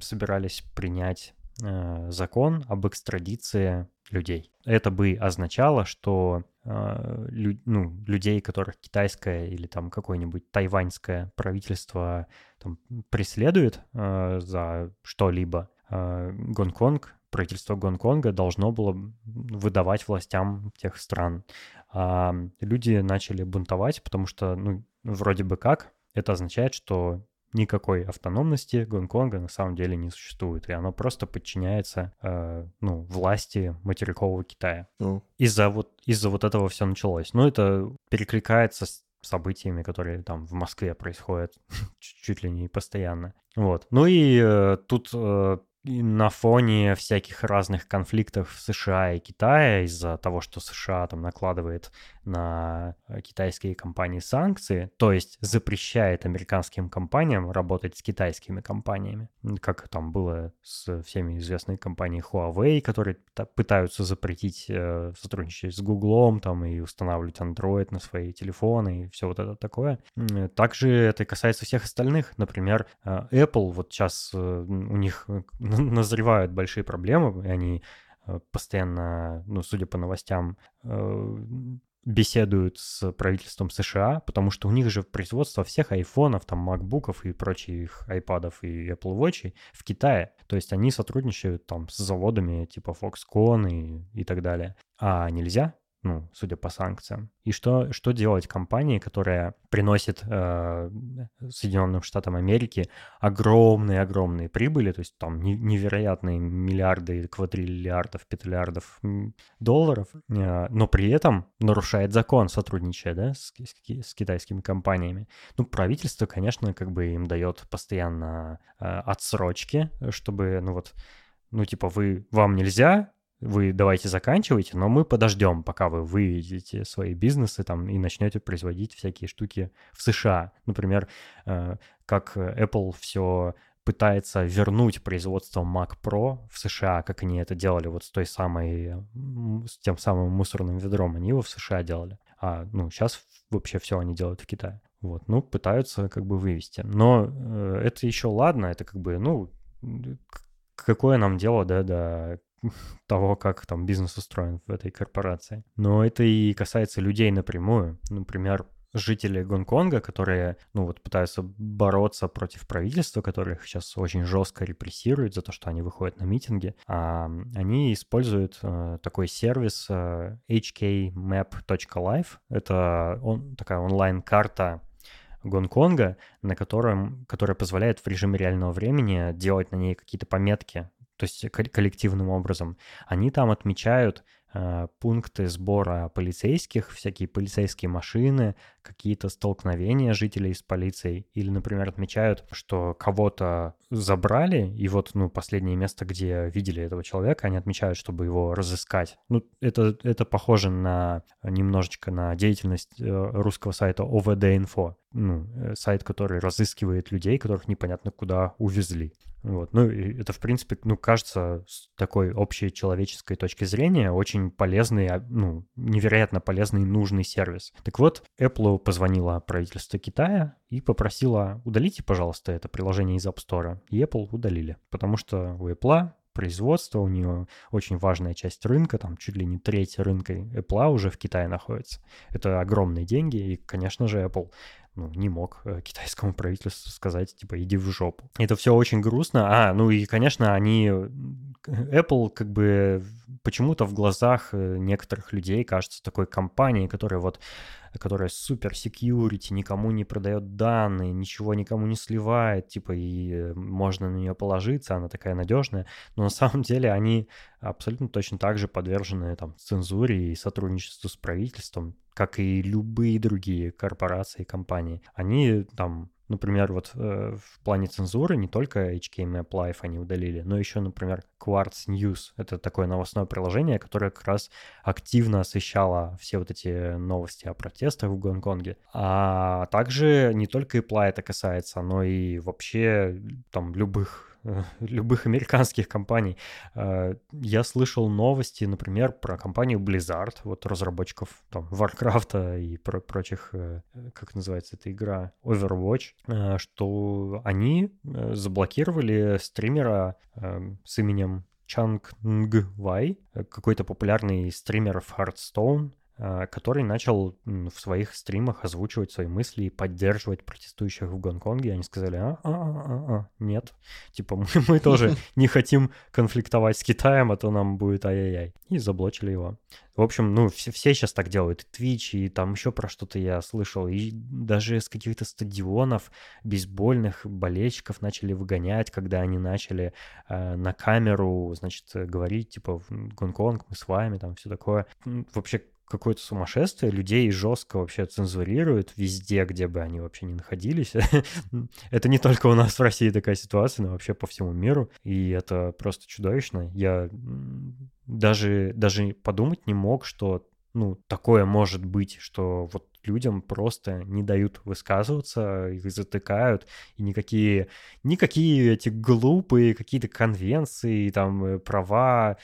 собирались принять э, закон об экстрадиции людей. Это бы означало, что лю, ну, людей, которых китайское или там какое-нибудь тайваньское правительство там, преследует э, за что-либо, э, Гонконг, правительство Гонконга должно было выдавать властям тех стран. А люди начали бунтовать, потому что, ну, вроде бы как, это означает, что никакой автономности Гонконга на самом деле не существует, и оно просто подчиняется э, ну, власти материкового Китая. Oh. Из-за вот, из-за вот этого все началось. Но это перекликается с событиями, которые там в Москве происходят чуть ли не постоянно. Вот. Ну и э, тут э, на фоне всяких разных конфликтов в США и Китае из-за того, что США там накладывает на э, китайские компании санкции, то есть запрещает американским компаниям работать с китайскими компаниями, как там было с всеми известной компанией Huawei, которые пытаются запретить э, сотрудничать с Гуглом там и устанавливать Android на свои телефоны и все вот это такое. Также это касается всех остальных. Например, э, Apple, вот сейчас у них назревают большие проблемы, и они постоянно, ну, судя по новостям, беседуют с правительством США, потому что у них же производство всех айфонов, там, макбуков и прочих айпадов и Apple Watch в Китае. То есть они сотрудничают там с заводами типа Foxconn и, и так далее. А нельзя ну, судя по санкциям. И что, что делать компании, которая приносит э, Соединенным Штатам Америки огромные-огромные прибыли, то есть там невероятные миллиарды, квадриллиардов, петлиардов долларов, э, но при этом нарушает закон, сотрудничая да, с, с, с китайскими компаниями. Ну, правительство, конечно, как бы им дает постоянно э, отсрочки, чтобы, ну вот, ну, типа, вы, вам нельзя, вы давайте заканчивайте, но мы подождем, пока вы выведете свои бизнесы там и начнете производить всякие штуки в США. Например, э, как Apple все пытается вернуть производство Mac Pro в США, как они это делали вот с той самой, с тем самым мусорным ведром, они его в США делали. А, ну, сейчас вообще все они делают в Китае. Вот, ну, пытаются как бы вывести. Но э, это еще ладно, это как бы, ну, какое нам дело, да, до того, как там бизнес устроен в этой корпорации. Но это и касается людей напрямую. Например, жители Гонконга, которые, ну вот, пытаются бороться против правительства, которое их сейчас очень жестко репрессирует за то, что они выходят на митинги, а, они используют а, такой сервис а, hkmap.life. Это он, такая онлайн-карта Гонконга, на котором, которая позволяет в режиме реального времени делать на ней какие-то пометки то есть коллективным образом, они там отмечают э, пункты сбора полицейских, всякие полицейские машины, какие-то столкновения жителей с полицией, или, например, отмечают, что кого-то забрали, и вот, ну, последнее место, где видели этого человека, они отмечают, чтобы его разыскать. Ну, это, это похоже на немножечко на деятельность э, русского сайта ОВД-инфо, ну, э, сайт, который разыскивает людей, которых непонятно куда увезли. Вот. Ну, это, в принципе, ну, кажется, с такой общей человеческой точки зрения очень полезный, а, ну, невероятно полезный и нужный сервис. Так вот, Apple позвонила правительство Китая и попросила, удалите, пожалуйста, это приложение из App Store. И Apple удалили, потому что у Apple производство, у нее очень важная часть рынка, там чуть ли не треть рынка Apple уже в Китае находится. Это огромные деньги, и, конечно же, Apple ну, не мог э, китайскому правительству сказать, типа, иди в жопу. Это все очень грустно. А, ну и, конечно, они... Apple как бы почему-то в глазах э, некоторых людей кажется такой компанией, которая вот которая супер security, никому не продает данные, ничего никому не сливает, типа, и э, можно на нее положиться, она такая надежная. Но на самом деле они абсолютно точно так же подвержены там цензуре и сотрудничеству с правительством, как и любые другие корпорации компании. Они там Например, вот э, в плане цензуры не только HKMap Live они удалили, но еще, например, Quartz News. Это такое новостное приложение, которое как раз активно освещало все вот эти новости о протестах в Гонконге. А также не только Apple это касается, но и вообще там любых любых американских компаний. Э, я слышал новости, например, про компанию Blizzard, вот разработчиков там Warcraft и про прочих, э, как называется эта игра, Overwatch, э, что они заблокировали стримера с именем Чанг Нг Вай, какой-то популярный стример в Hearthstone, который начал в своих стримах озвучивать свои мысли и поддерживать протестующих в Гонконге. Они сказали, а, а, а, а, нет, типа мы, мы тоже не хотим конфликтовать с Китаем, а то нам будет ай-яй-яй. И заблочили его. В общем, ну, все, все сейчас так делают. И Twitch, и там еще про что-то я слышал. И даже с каких-то стадионов бейсбольных болельщиков начали выгонять, когда они начали э, на камеру, значит, говорить, типа, Гонконг, мы с вами, там, все такое. Вообще, какое-то сумасшествие, людей жестко вообще цензурируют везде, где бы они вообще не находились. это не только у нас в России такая ситуация, но вообще по всему миру, и это просто чудовищно. Я даже, даже подумать не мог, что ну, такое может быть, что вот людям просто не дают высказываться, их затыкают, и никакие, никакие эти глупые какие-то конвенции, там, э, права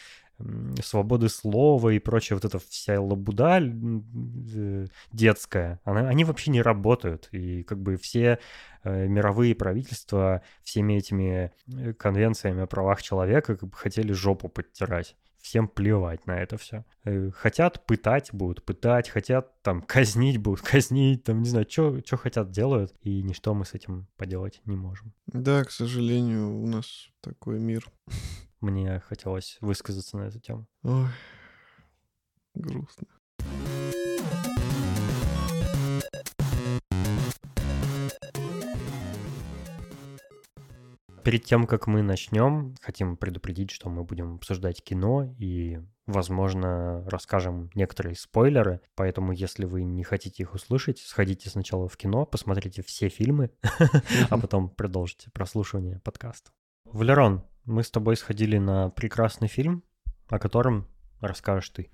свободы слова и прочее, вот эта вся лабуда э, детская, она, они вообще не работают. И как бы все э, мировые правительства всеми этими э, конвенциями о правах человека как бы хотели жопу подтирать. Всем плевать на это все. Хотят пытать будут пытать, хотят там казнить будут казнить, там не знаю, что хотят делают, и ничто мы с этим поделать не можем. Да, к сожалению, у нас такой мир. Мне хотелось высказаться на эту тему. Ой, грустно. Перед тем, как мы начнем, хотим предупредить, что мы будем обсуждать кино и, возможно, расскажем некоторые спойлеры. Поэтому, если вы не хотите их услышать, сходите сначала в кино, посмотрите все фильмы, а потом продолжите прослушивание подкаста. Валерон, мы с тобой сходили на прекрасный фильм, о котором расскажешь ты.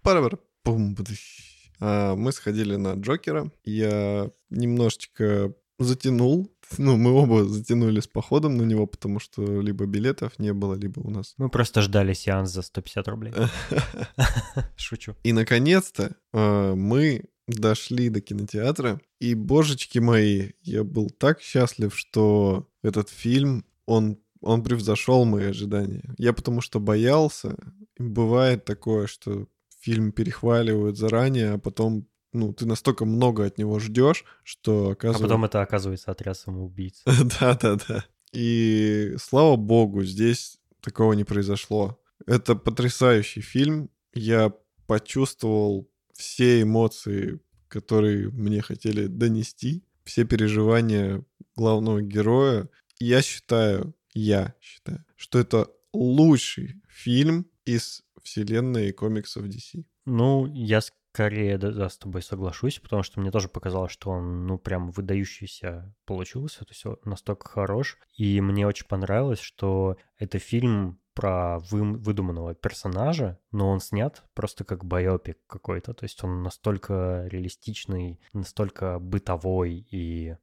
А, мы сходили на Джокера. Я немножечко затянул. Ну, мы оба затянули с походом на него, потому что либо билетов не было, либо у нас... Мы просто ждали сеанс за 150 рублей. Шучу. И, наконец-то, а, мы дошли до кинотеатра, и, божечки мои, я был так счастлив, что этот фильм, он он превзошел мои ожидания. Я потому что боялся. Бывает такое, что фильм перехваливают заранее, а потом ну, ты настолько много от него ждешь, что оказывается... А потом это оказывается отряд самоубийц. Да-да-да. И слава богу, здесь такого не произошло. Это потрясающий фильм. Я почувствовал все эмоции, которые мне хотели донести, все переживания главного героя. Я считаю, я считаю, что это лучший фильм из вселенной комиксов DC. Ну, я скорее да, да, с тобой соглашусь, потому что мне тоже показалось, что он, ну, прям выдающийся получился, то есть настолько хорош. И мне очень понравилось, что это фильм про вы, выдуманного персонажа, но он снят просто как байопик какой-то. То есть он настолько реалистичный, настолько бытовой и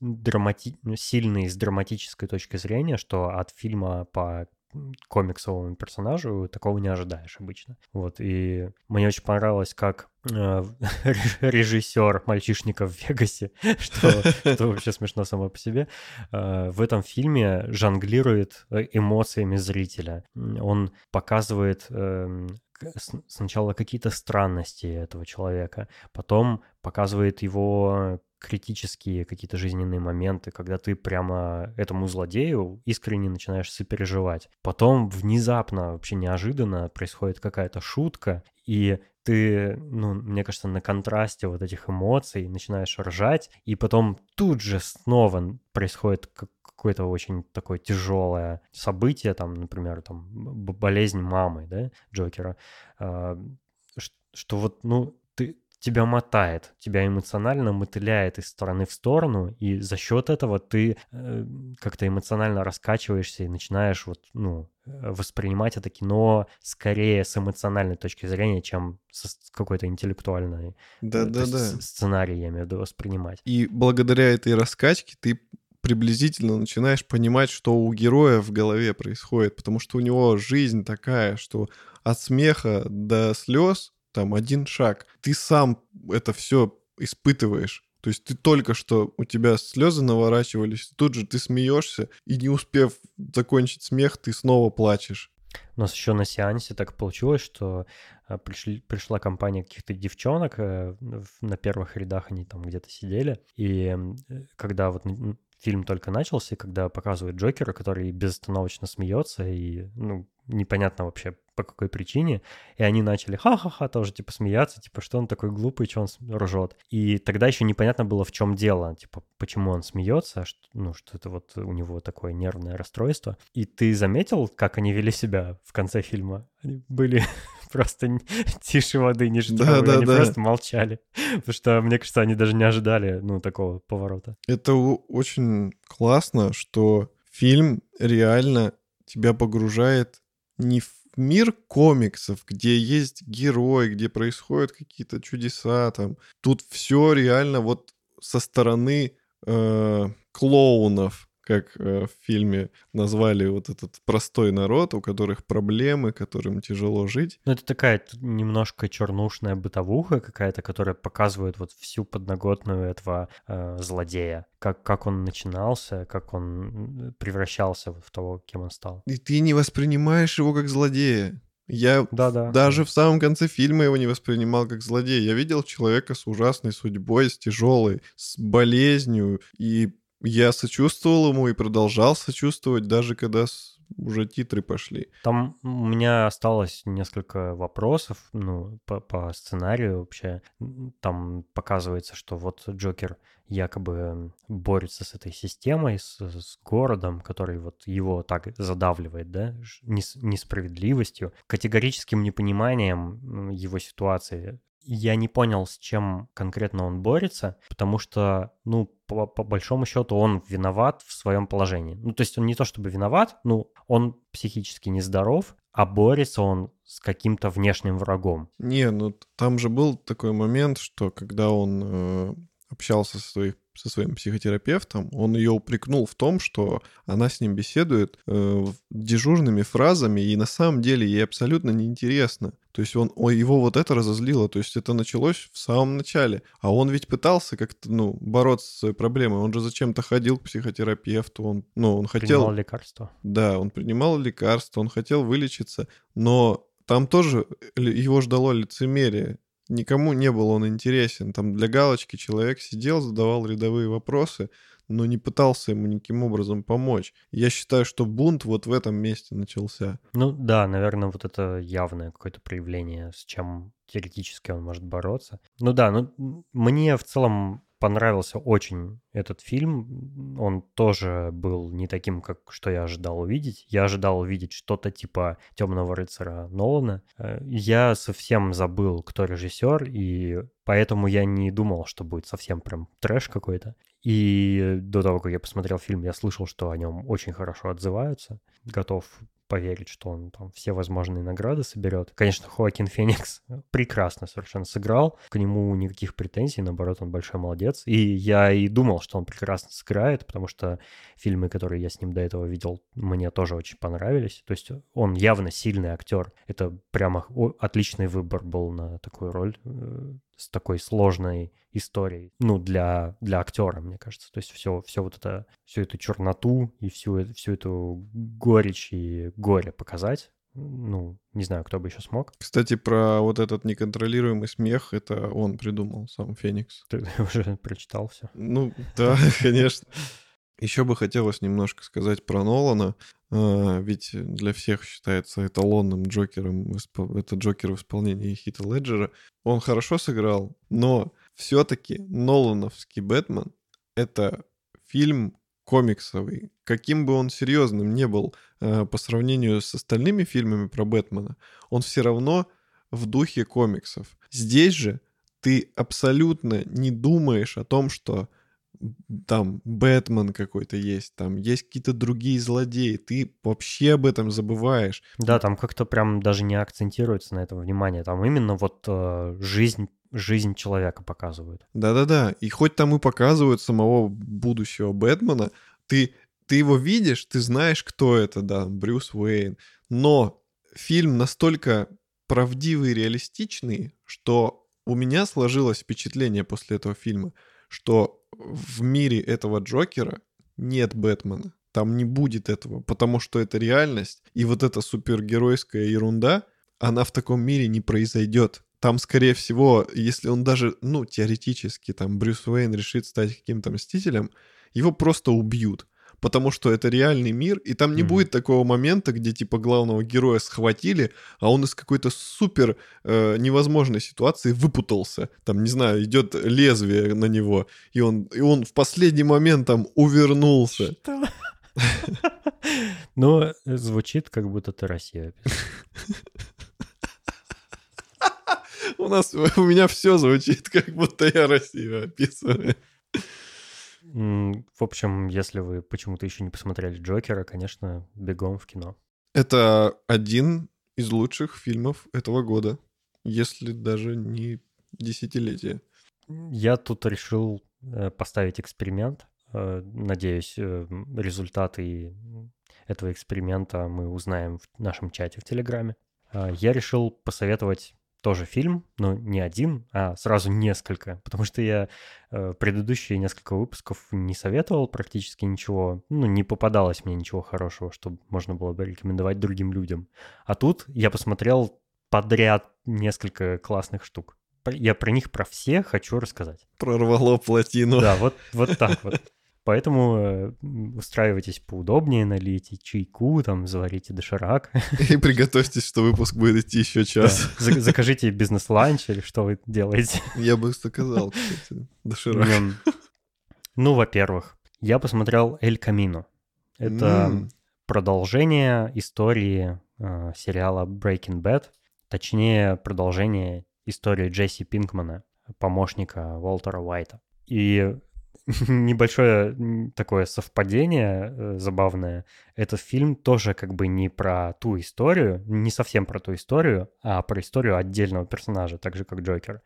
драмати... сильный с драматической точки зрения, что от фильма по комиксовому персонажу такого не ожидаешь обычно. Вот, и мне очень понравилось, как э, режиссер мальчишника в Вегасе, что, что вообще смешно само по себе, э, в этом фильме жонглирует э, эмоциями зрителя. Он показывает э, сначала какие-то странности этого человека, потом показывает его критические какие-то жизненные моменты, когда ты прямо этому злодею искренне начинаешь сопереживать. Потом внезапно, вообще неожиданно происходит какая-то шутка, и ты, ну, мне кажется, на контрасте вот этих эмоций начинаешь ржать, и потом тут же снова происходит какое-то очень такое тяжелое событие, там, например, там, болезнь мамы, да, Джокера, а, что вот, ну, тебя мотает, тебя эмоционально мотыляет из стороны в сторону, и за счет этого ты э, как-то эмоционально раскачиваешься и начинаешь вот, ну, воспринимать это кино скорее с эмоциональной точки зрения, чем с какой-то интеллектуальной да, да, да. сценарий, я имею в виду, воспринимать. И благодаря этой раскачке ты приблизительно начинаешь понимать, что у героя в голове происходит, потому что у него жизнь такая, что от смеха до слез там один шаг. Ты сам это все испытываешь. То есть ты только что, у тебя слезы наворачивались, тут же ты смеешься, и не успев закончить смех, ты снова плачешь. У нас еще на сеансе так получилось, что э, пришли, пришла компания каких-то девчонок, э, на первых рядах они там где-то сидели, и когда вот фильм только начался, когда показывают Джокера, который безостановочно смеется, и, ну, непонятно вообще по какой причине, и они начали ха-ха-ха тоже типа смеяться, типа что он такой глупый, что он ржет. И тогда еще непонятно было в чем дело, типа почему он смеется, что, ну что это вот у него такое нервное расстройство. И ты заметил, как они вели себя в конце фильма? Они были просто тише воды, ниже да, травы, да, они да. просто молчали. Потому что, мне кажется, они даже не ожидали, ну, такого поворота. Это очень классно, что фильм реально тебя погружает не в мир комиксов, где есть герой, где происходят какие-то чудеса там. Тут все реально вот со стороны э, клоунов, как э, в фильме назвали вот этот простой народ, у которых проблемы, которым тяжело жить. Ну, это такая немножко чернушная бытовуха какая-то, которая показывает вот всю подноготную этого э, злодея. Как, как он начинался, как он превращался в того, кем он стал. И ты не воспринимаешь его как злодея. Я да, да, даже да. в самом конце фильма его не воспринимал как злодея. Я видел человека с ужасной судьбой, с тяжелой, с болезнью, и я сочувствовал ему и продолжал сочувствовать, даже когда уже титры пошли. Там у меня осталось несколько вопросов, ну, по, по сценарию вообще. Там показывается, что вот Джокер якобы борется с этой системой, с, с городом, который вот его так задавливает, да, нес, несправедливостью, категорическим непониманием его ситуации я не понял, с чем конкретно он борется, потому что, ну, по, по большому счету, он виноват в своем положении. Ну, то есть он не то чтобы виноват, ну, он психически нездоров, а борется он с каким-то внешним врагом. Не, ну там же был такой момент, что когда он э, общался со, своих, со своим психотерапевтом, он ее упрекнул в том, что она с ним беседует э, дежурными фразами, и на самом деле ей абсолютно неинтересно. То есть он, ой, его вот это разозлило, то есть это началось в самом начале. А он ведь пытался как-то, ну, бороться с своей проблемой. Он же зачем-то ходил к психотерапевту, он, ну, он хотел... Принимал лекарства. Да, он принимал лекарства, он хотел вылечиться, но там тоже его ждало лицемерие никому не был он интересен. Там для галочки человек сидел, задавал рядовые вопросы, но не пытался ему никаким образом помочь. Я считаю, что бунт вот в этом месте начался. Ну да, наверное, вот это явное какое-то проявление, с чем теоретически он может бороться. Ну да, ну мне в целом понравился очень этот фильм. Он тоже был не таким, как что я ожидал увидеть. Я ожидал увидеть что-то типа Темного рыцаря Нолана. Э, я совсем забыл, кто режиссер, и поэтому я не думал, что будет совсем прям трэш какой-то. И до того, как я посмотрел фильм, я слышал, что о нем очень хорошо отзываются. Готов поверить, что он там все возможные награды соберет. Конечно, Хоакин Феникс прекрасно совершенно сыграл, к нему никаких претензий, наоборот, он большой молодец. И я и думал, что он прекрасно сыграет, потому что фильмы, которые я с ним до этого видел, мне тоже очень понравились. То есть он явно сильный актер. Это прямо отличный выбор был на такую роль э, с такой сложной историей, ну, для, для актера, мне кажется. То есть все, все вот это, всю эту черноту и всю, всю эту горечь и горе показать, ну, не знаю, кто бы еще смог. Кстати, про вот этот неконтролируемый смех, это он придумал, сам Феникс. Ты уже прочитал все? Ну, да, конечно. Еще бы хотелось немножко сказать про Нолана, а, ведь для всех считается эталонным Джокером, это Джокер в исполнении Хита Леджера. Он хорошо сыграл, но все-таки Нолановский Бэтмен — это фильм комиксовый. Каким бы он серьезным не был э, по сравнению с остальными фильмами про Бэтмена, он все равно в духе комиксов. Здесь же ты абсолютно не думаешь о том, что там Бэтмен какой-то есть, там есть какие-то другие злодеи, ты вообще об этом забываешь. Да, там как-то прям даже не акцентируется на этом внимание, там именно вот э, жизнь жизнь человека показывают. Да-да-да, и хоть там и показывают самого будущего Бэтмена, ты, ты его видишь, ты знаешь, кто это, да, Брюс Уэйн, но фильм настолько правдивый и реалистичный, что у меня сложилось впечатление после этого фильма, что в мире этого Джокера нет Бэтмена. Там не будет этого, потому что это реальность. И вот эта супергеройская ерунда, она в таком мире не произойдет. Там, скорее всего, если он даже, ну, теоретически, там, Брюс Уэйн решит стать каким-то мстителем, его просто убьют потому что это реальный мир, и там не mm-hmm. будет такого момента, где типа главного героя схватили, а он из какой-то супер э, невозможной ситуации выпутался. Там, не знаю, идет лезвие на него, и он, и он в последний момент там увернулся. Ну, звучит, как будто ты Россия У нас, у меня все звучит, как будто я Россию описываю. В общем, если вы почему-то еще не посмотрели Джокера, конечно, бегом в кино. Это один из лучших фильмов этого года, если даже не десятилетие. Я тут решил э, поставить эксперимент. Э, надеюсь, э, результаты этого эксперимента мы узнаем в нашем чате в Телеграме. Я решил посоветовать тоже фильм, но не один, а сразу несколько, потому что я э, предыдущие несколько выпусков не советовал практически ничего, ну, не попадалось мне ничего хорошего, чтобы можно было бы рекомендовать другим людям. А тут я посмотрел подряд несколько классных штук. Я про них, про все хочу рассказать. Прорвало плотину. Да, вот, вот так вот. Поэтому э, устраивайтесь поудобнее, налейте чайку, там, заварите доширак. И приготовьтесь, что выпуск будет идти еще час. Да. Закажите бизнес-ланч или что вы делаете. Я бы заказал, кстати, доширак. Ну, во-первых, я посмотрел «Эль Камино». Это mm. продолжение истории э, сериала Breaking Bad, точнее, продолжение истории Джесси Пинкмана, помощника Уолтера Уайта. И небольшое такое совпадение э, забавное. Этот фильм тоже как бы не про ту историю, не совсем про ту историю, а про историю отдельного персонажа, так же как Джокер.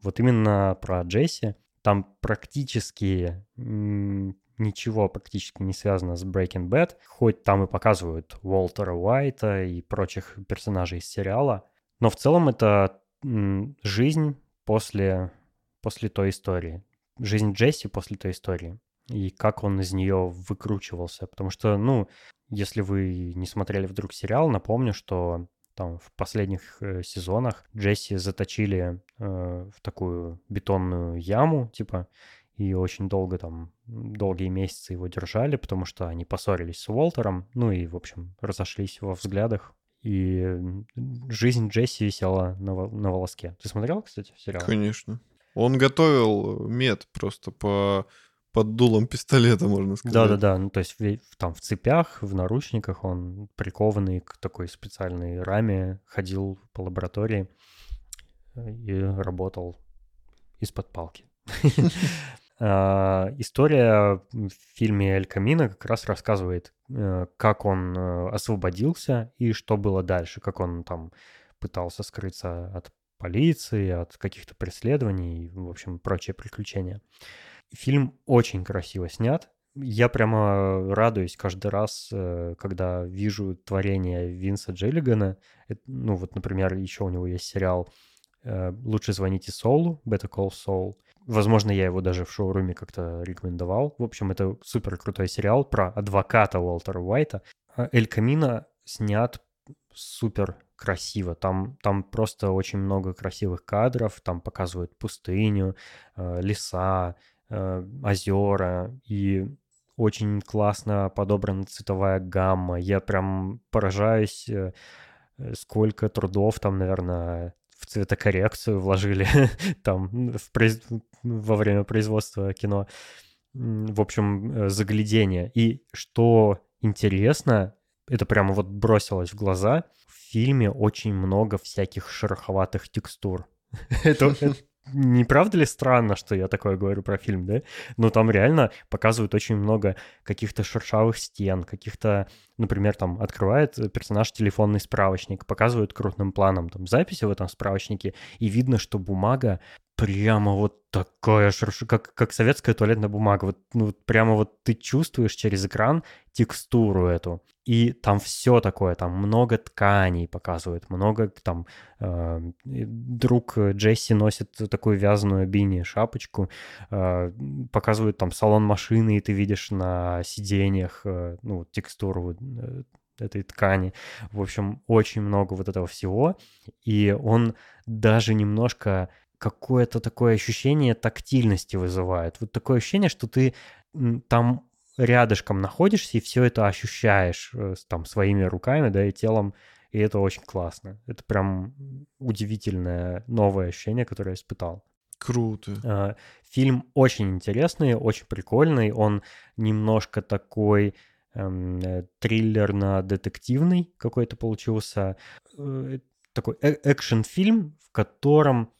Вот именно про Джесси. Там практически ничего практически не связано с Breaking Bad, хоть там и показывают Уолтера Уайта и прочих персонажей из сериала, но в целом это жизнь после, после той истории жизнь Джесси после той истории и как он из нее выкручивался. Потому что, ну, если вы не смотрели вдруг сериал, напомню, что там в последних э, сезонах Джесси заточили э, в такую бетонную яму, типа, и очень долго там, долгие месяцы его держали, потому что они поссорились с Уолтером, ну и, в общем, разошлись во взглядах. И жизнь Джесси висела на, на волоске. Ты смотрел, кстати, сериал? Конечно. Он готовил мед просто по под дулом пистолета, можно сказать. Да-да-да, ну то есть в, там в цепях, в наручниках он прикованный к такой специальной раме ходил по лаборатории э, и работал из-под палки. А, история в фильме «Эль Камино» как раз рассказывает, э, как он э, освободился и что было дальше, как он там пытался скрыться от полиции, от каких-то преследований в общем, прочие приключения. Фильм очень красиво снят. Я прямо радуюсь каждый раз, э, когда вижу творение Винса Джиллигана. Ну вот, например, еще у него есть сериал э, «Лучше звоните Соулу», Better Call Saul. Возможно, я его даже в шоуруме как-то рекомендовал. В общем, это супер крутой сериал про адвоката Уолтера Уайта. А Эль Камино снят супер красиво. Там, там просто очень много красивых кадров, там показывают пустыню, э, леса, э, озера, и очень классно подобрана цветовая гамма. Я прям поражаюсь, э, сколько трудов там, наверное, в цветокоррекцию вложили там в произ... во время производства кино. В общем, заглядение. И что интересно, это прямо вот бросилось в глаза. В фильме очень много всяких шероховатых текстур. это, не правда ли странно, что я такое говорю про фильм, да? Но там реально показывают очень много каких-то шершавых стен, каких-то, например, там открывает персонаж телефонный справочник, показывают крупным планом там записи в этом справочнике, и видно, что бумага прямо вот такая шершавая, как, как советская туалетная бумага. Вот, ну, прямо вот ты чувствуешь через экран текстуру эту. И там все такое, там много тканей показывают, много там э, друг Джесси носит такую вязаную бини шапочку, э, показывают там салон машины, и ты видишь на сиденьях э, ну текстуру э, этой ткани. В общем, очень много вот этого всего. И он даже немножко какое-то такое ощущение тактильности вызывает. Вот такое ощущение, что ты там рядышком находишься и все это ощущаешь э, там своими руками, да, и телом, и это очень классно. Это прям удивительное новое ощущение, которое я испытал. Круто. А, фильм очень интересный, очень прикольный. Он немножко такой эм, э, триллерно-детективный какой-то получился. Э, такой экшен-фильм, в котором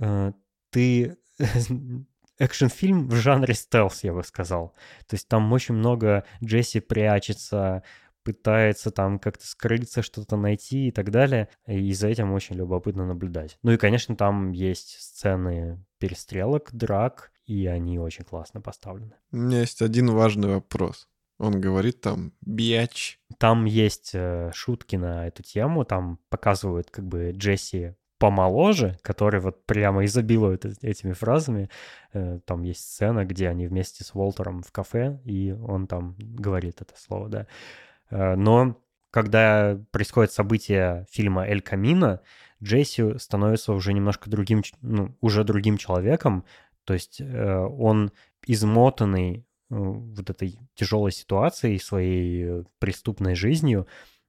э, ты экшн-фильм в жанре стелс, я бы сказал. То есть там очень много Джесси прячется, пытается там как-то скрыться, что-то найти и так далее. И за этим очень любопытно наблюдать. Ну и, конечно, там есть сцены перестрелок, драк, и они очень классно поставлены. У меня есть один важный вопрос. Он говорит там «бьяч». Там есть э, шутки на эту тему, там показывают как бы Джесси помоложе, который вот прямо изобилует этими фразами. Э, там есть сцена, где они вместе с Уолтером в кафе, и он там говорит это слово, да. Э, но когда происходит событие фильма «Эль Камино», Джесси становится уже немножко другим, ну, уже другим человеком, то есть э, он измотанный вот этой тяжелой ситуацией, своей преступной жизнью,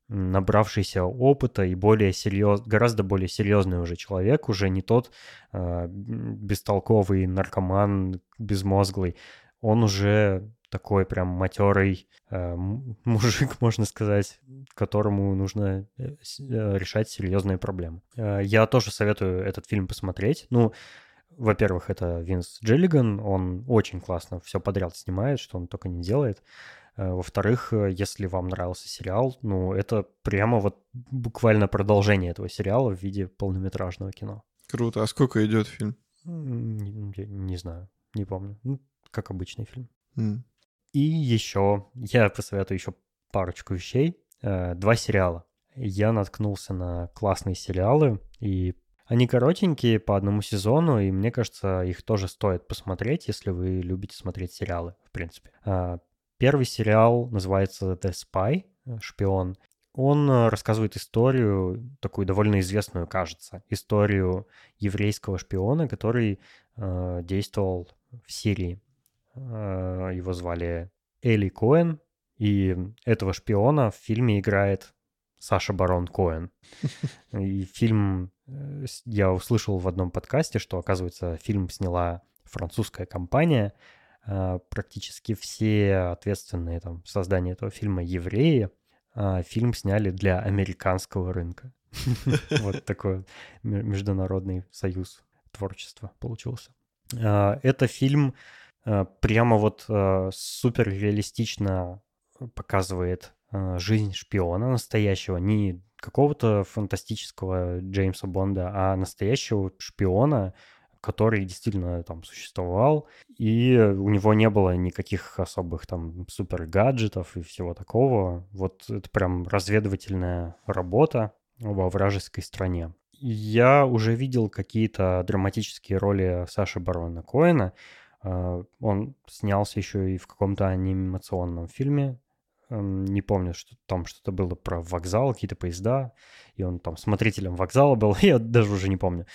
набравшийся опыта и более серьез, гораздо более серьезный уже человек, уже не тот э, бестолковый наркоман, безмозглый. Он уже такой прям матерый э, мужик, можно сказать, которому нужно э, э, решать серьезные проблемы. Э, я тоже советую этот фильм посмотреть. Ну, во-первых, это Винс Джиллиган, он очень классно все подряд снимает, что он только не делает. Э, во-вторых, э, если вам нравился сериал, ну, это прямо вот буквально продолжение этого сериала в виде полнометражного кино. Круто. А сколько идет фильм? Не, не знаю, не помню. Ну, как обычный фильм. Mm. И еще, я посоветую еще парочку вещей. Э, два сериала. Я наткнулся на классные сериалы, и они коротенькие по одному сезону, и мне кажется, их тоже стоит посмотреть, если вы любите смотреть сериалы, в принципе. Первый сериал называется The Spy, э, шпион. Он э, рассказывает историю, такую довольно известную, кажется, историю еврейского шпиона, который э, действовал в Сирии. Э, его звали Эли Коэн, и этого шпиона в фильме играет Саша Барон Коэн. И фильм э, я услышал в одном подкасте, что, оказывается, фильм сняла французская компания, практически все ответственные там в создании этого фильма евреи. А, фильм сняли для американского рынка. Вот такой международный союз творчества получился. А, это фильм прямо вот супер реалистично показывает жизнь шпиона настоящего, не какого-то фантастического Джеймса Бонда, а настоящего шпиона, который действительно там существовал, и у него не было никаких особых там супер гаджетов и всего такого. Вот это прям разведывательная работа во вражеской стране. Я уже видел какие-то драматические роли Саши Барона Коэна. А, он снялся еще и в каком-то анимационном фильме не помню, что там что-то было про вокзал, какие-то поезда, и он там смотрителем вокзала был, я даже уже не помню.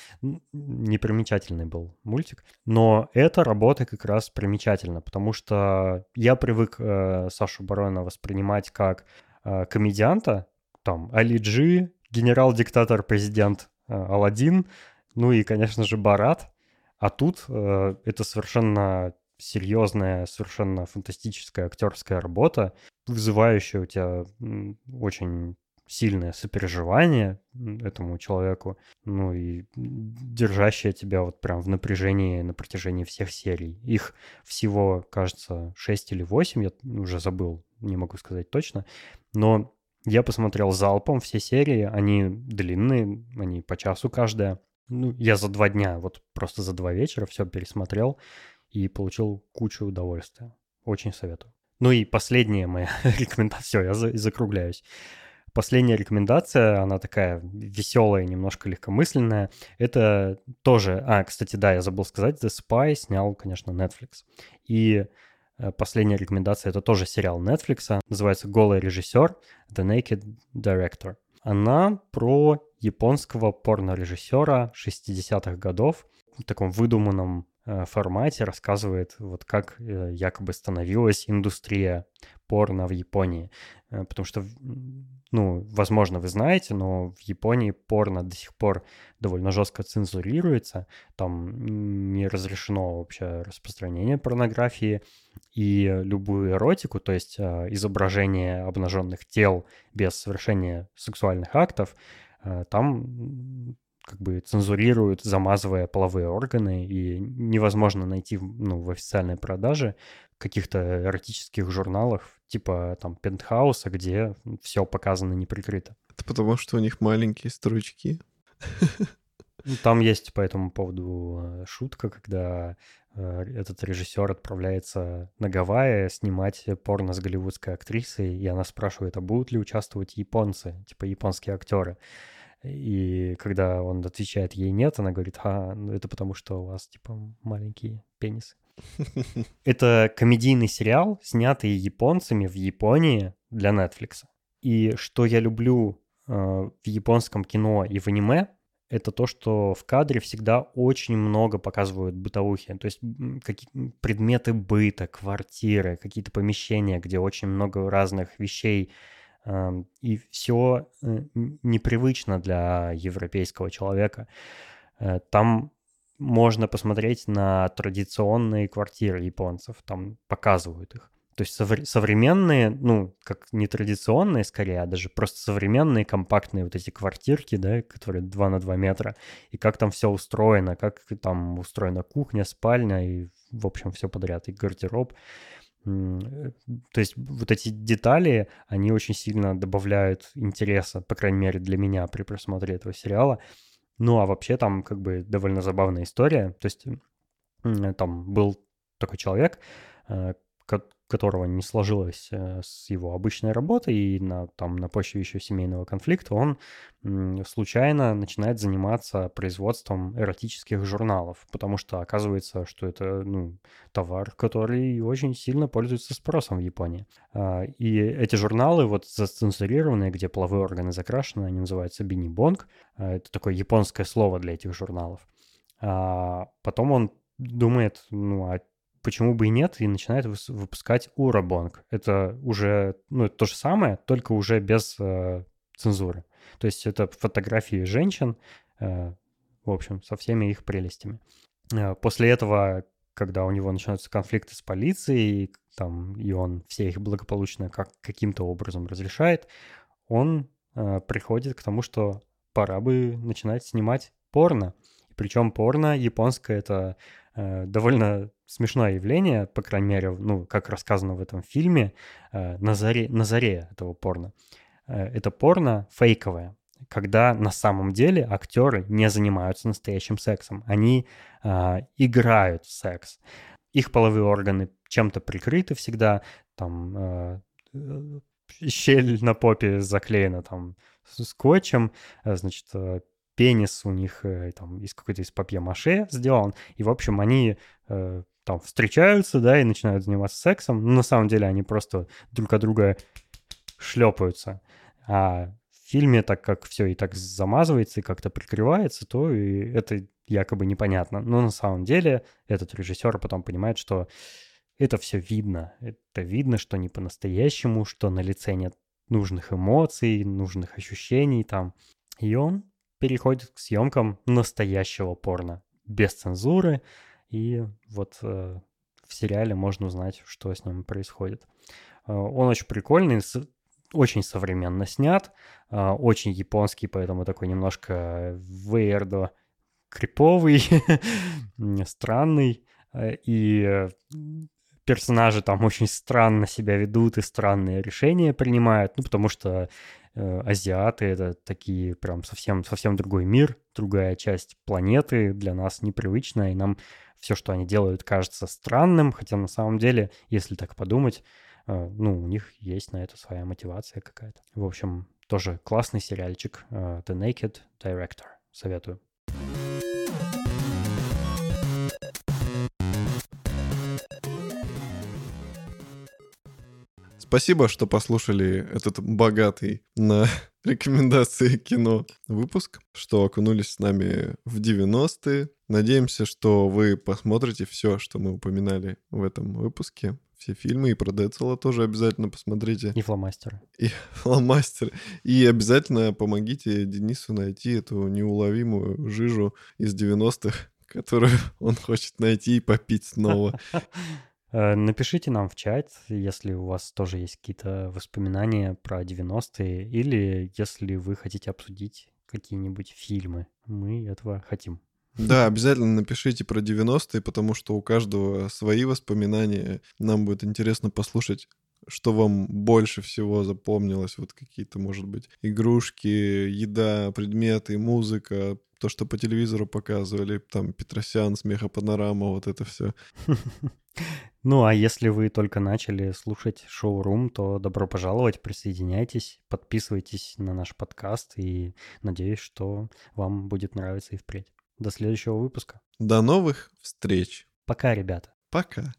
Непримечательный был мультик. Но эта работа как раз примечательна, потому что я привык э, Сашу Барона воспринимать как э, комедианта, там, Али Джи, генерал-диктатор, президент э, Алладин, ну и, конечно же, Барат. А тут э, это совершенно серьезная, совершенно фантастическая актерская работа, вызывающая у тебя очень сильное сопереживание этому человеку, ну и держащая тебя вот прям в напряжении на протяжении всех серий. Их всего, кажется, 6 или 8, я уже забыл, не могу сказать точно, но я посмотрел залпом все серии, они длинные, они по часу каждая. Ну, я за два дня, вот просто за два вечера все пересмотрел и получил кучу удовольствия. Очень советую. Ну и последняя моя рекомендация, все, я закругляюсь. Последняя рекомендация, она такая веселая, немножко легкомысленная. Это тоже... А, кстати, да, я забыл сказать, The Spy снял, конечно, Netflix. И э, последняя рекомендация — это тоже сериал Netflix, называется «Голый режиссер», The Naked Director. Она про японского порнорежиссера 60-х годов в таком выдуманном формате рассказывает, вот как э, якобы становилась индустрия порно в Японии. Потому что ну, возможно, вы знаете, но в Японии порно до сих пор довольно жестко цензурируется. Там не разрешено вообще распространение порнографии и любую эротику, то есть э, изображение обнаженных тел без совершения сексуальных актов, э, там как бы цензурируют, замазывая половые органы, и невозможно найти ну, в официальной продаже каких-то эротических журналах, типа там Пентхауса, где все показано неприкрыто. Это потому, что у них маленькие стручки? Ну, там есть по этому поводу э, шутка, когда э, этот режиссер отправляется на Гавайи снимать порно с голливудской актрисой, и она спрашивает, а будут ли участвовать японцы, типа японские актеры. И когда он отвечает ей нет, она говорит, а, ну это потому что у вас, типа, маленькие пенисы. Это комедийный сериал, снятый японцами в Японии для Netflix. И что я люблю э, в японском кино и в аниме, это то, что в кадре всегда очень много показывают бытовухи. То есть какие предметы быта, квартиры, какие-то помещения, где очень много разных вещей. Э, и все э, непривычно для европейского человека. Э, там можно посмотреть на традиционные квартиры японцев, там показывают их. То есть совр- современные, ну, как не традиционные скорее, а даже просто современные компактные вот эти квартирки, да, которые 2 на 2 метра, и как там все устроено, как там устроена кухня, спальня и, в общем, все подряд, и гардероб. То есть вот эти детали, они очень сильно добавляют интереса, по крайней мере, для меня при просмотре этого сериала. Ну, а вообще там как бы довольно забавная история. То есть там был такой человек, э, которого не сложилось э, с его обычной работой, и на, там, на почве еще семейного конфликта он случайно начинает заниматься производством эротических журналов, потому что оказывается, что это ну, товар, который очень сильно пользуется спросом в Японии. А, и эти журналы, вот зацензурированные, где половые органы закрашены, они называются бини-бонг. А, это такое японское слово для этих журналов. А потом он думает, ну, а почему бы и нет, и начинает выпускать Урабонг. Это уже, ну, то же самое, только уже без э, цензуры. То есть это фотографии женщин, э, в общем, со всеми их прелестями. Э, после этого, когда у него начинаются конфликты с полицией, там, и он все их благополучно как, каким-то образом разрешает, он э, приходит к тому, что пора бы начинать снимать порно. Причем порно японское это э, довольно смешное явление, по крайней мере, ну, как рассказано в этом фильме, э, на, заре, на заре этого порно. Э, это порно фейковое, когда на самом деле актеры не занимаются настоящим сексом. Они э, играют в секс. Их половые органы чем-то прикрыты всегда, там э, щель на попе заклеена там скотчем, э, значит, э, пенис у них э, там из какой-то из папье-маше сделан, и, в общем, они э, там встречаются, да, и начинают заниматься сексом, но на самом деле они просто друг от друга шлепаются. А в фильме, так как все и так замазывается и как-то прикрывается, то и это якобы непонятно. Но на самом деле этот режиссер потом понимает, что это все видно. Это видно, что не по-настоящему, что на лице нет нужных эмоций, нужных ощущений там. И он переходит к съемкам настоящего порно, без цензуры. И вот э, в сериале можно узнать, что с ним происходит. Э, он очень прикольный, очень современно снят, э, очень японский, поэтому такой немножко вейердо криповый, странный. И персонажи там очень странно себя ведут и странные решения принимают, ну, потому что Э, азиаты — это такие прям совсем, совсем другой мир, другая часть планеты, для нас непривычная, и нам все, что они делают, кажется странным, хотя на самом деле, если так подумать, э, ну, у них есть на это своя мотивация какая-то. В общем, тоже классный сериальчик э, The Naked Director. Советую. Спасибо, что послушали этот богатый на рекомендации кино выпуск, что окунулись с нами в 90-е. Надеемся, что вы посмотрите все, что мы упоминали в этом выпуске. Все фильмы и про Децела тоже обязательно посмотрите. И фломастеры. И фломастеры. И обязательно помогите Денису найти эту неуловимую жижу из 90-х, которую он хочет найти и попить снова. Э, напишите нам в чат, если у вас тоже есть какие-то воспоминания про 90-е, или если вы хотите обсудить какие-нибудь фильмы. Мы этого хотим. Да, обязательно напишите про 90-е, потому что у каждого свои воспоминания. Нам будет интересно послушать, что вам больше всего запомнилось. Вот какие-то, может быть, игрушки, еда, предметы, музыка, то, что по телевизору показывали, там Петросян, смехопанорама, вот это все. Ну, а если вы только начали слушать шоу-рум, то добро пожаловать, присоединяйтесь, подписывайтесь на наш подкаст и надеюсь, что вам будет нравиться и впредь. До следующего выпуска. До новых встреч. Пока, ребята. Пока.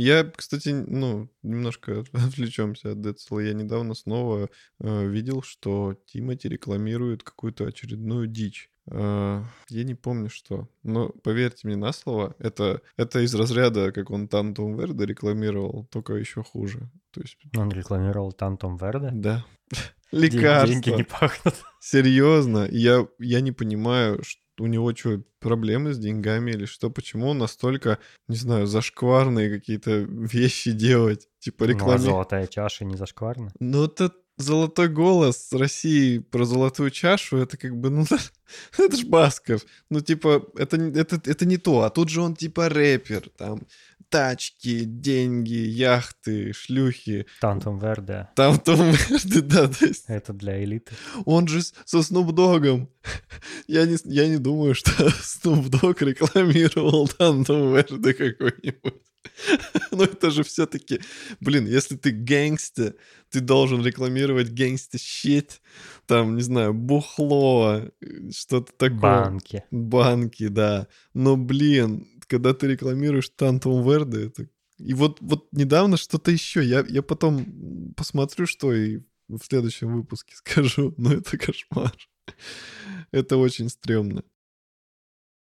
Я, кстати, ну, немножко отвлечемся от Децла. Я недавно снова э, видел, что Тимати рекламирует какую-то очередную дичь. Э, я не помню, что. Но поверьте мне на слово, это, это из разряда, как он Тантум Верде рекламировал, только еще хуже. То есть... Он рекламировал Тантум Верде? Да. Лекарства. Деньги не пахнут. Серьезно, я, я не понимаю, что у него что, проблемы с деньгами или что? Почему он настолько, не знаю, зашкварные какие-то вещи делать? Типа рекламе... Ну, а золотая чаша не зашкварна? Ну, это золотой голос России про золотую чашу, это как бы, ну, это ж Басков. Ну, типа, это, это, это не то. А тут же он типа рэпер, там, тачки, деньги, яхты, шлюхи. Тантом Верде. Тантом Верде, да. То есть... Это для элиты. Он же со Снуп Догом. Я не, я не думаю, что Снуп Дог рекламировал Тантом Верде какой-нибудь. Но это же все-таки, блин, если ты гэнгста, ты должен рекламировать гэнгста щит, там, не знаю, бухло, что-то такое. Банки. Банки, да. Но, блин, когда ты рекламируешь Тантум Верде, это... И вот, вот недавно что-то еще. Я, я потом посмотрю, что и в следующем выпуске скажу. Но это кошмар. Это очень стрёмно.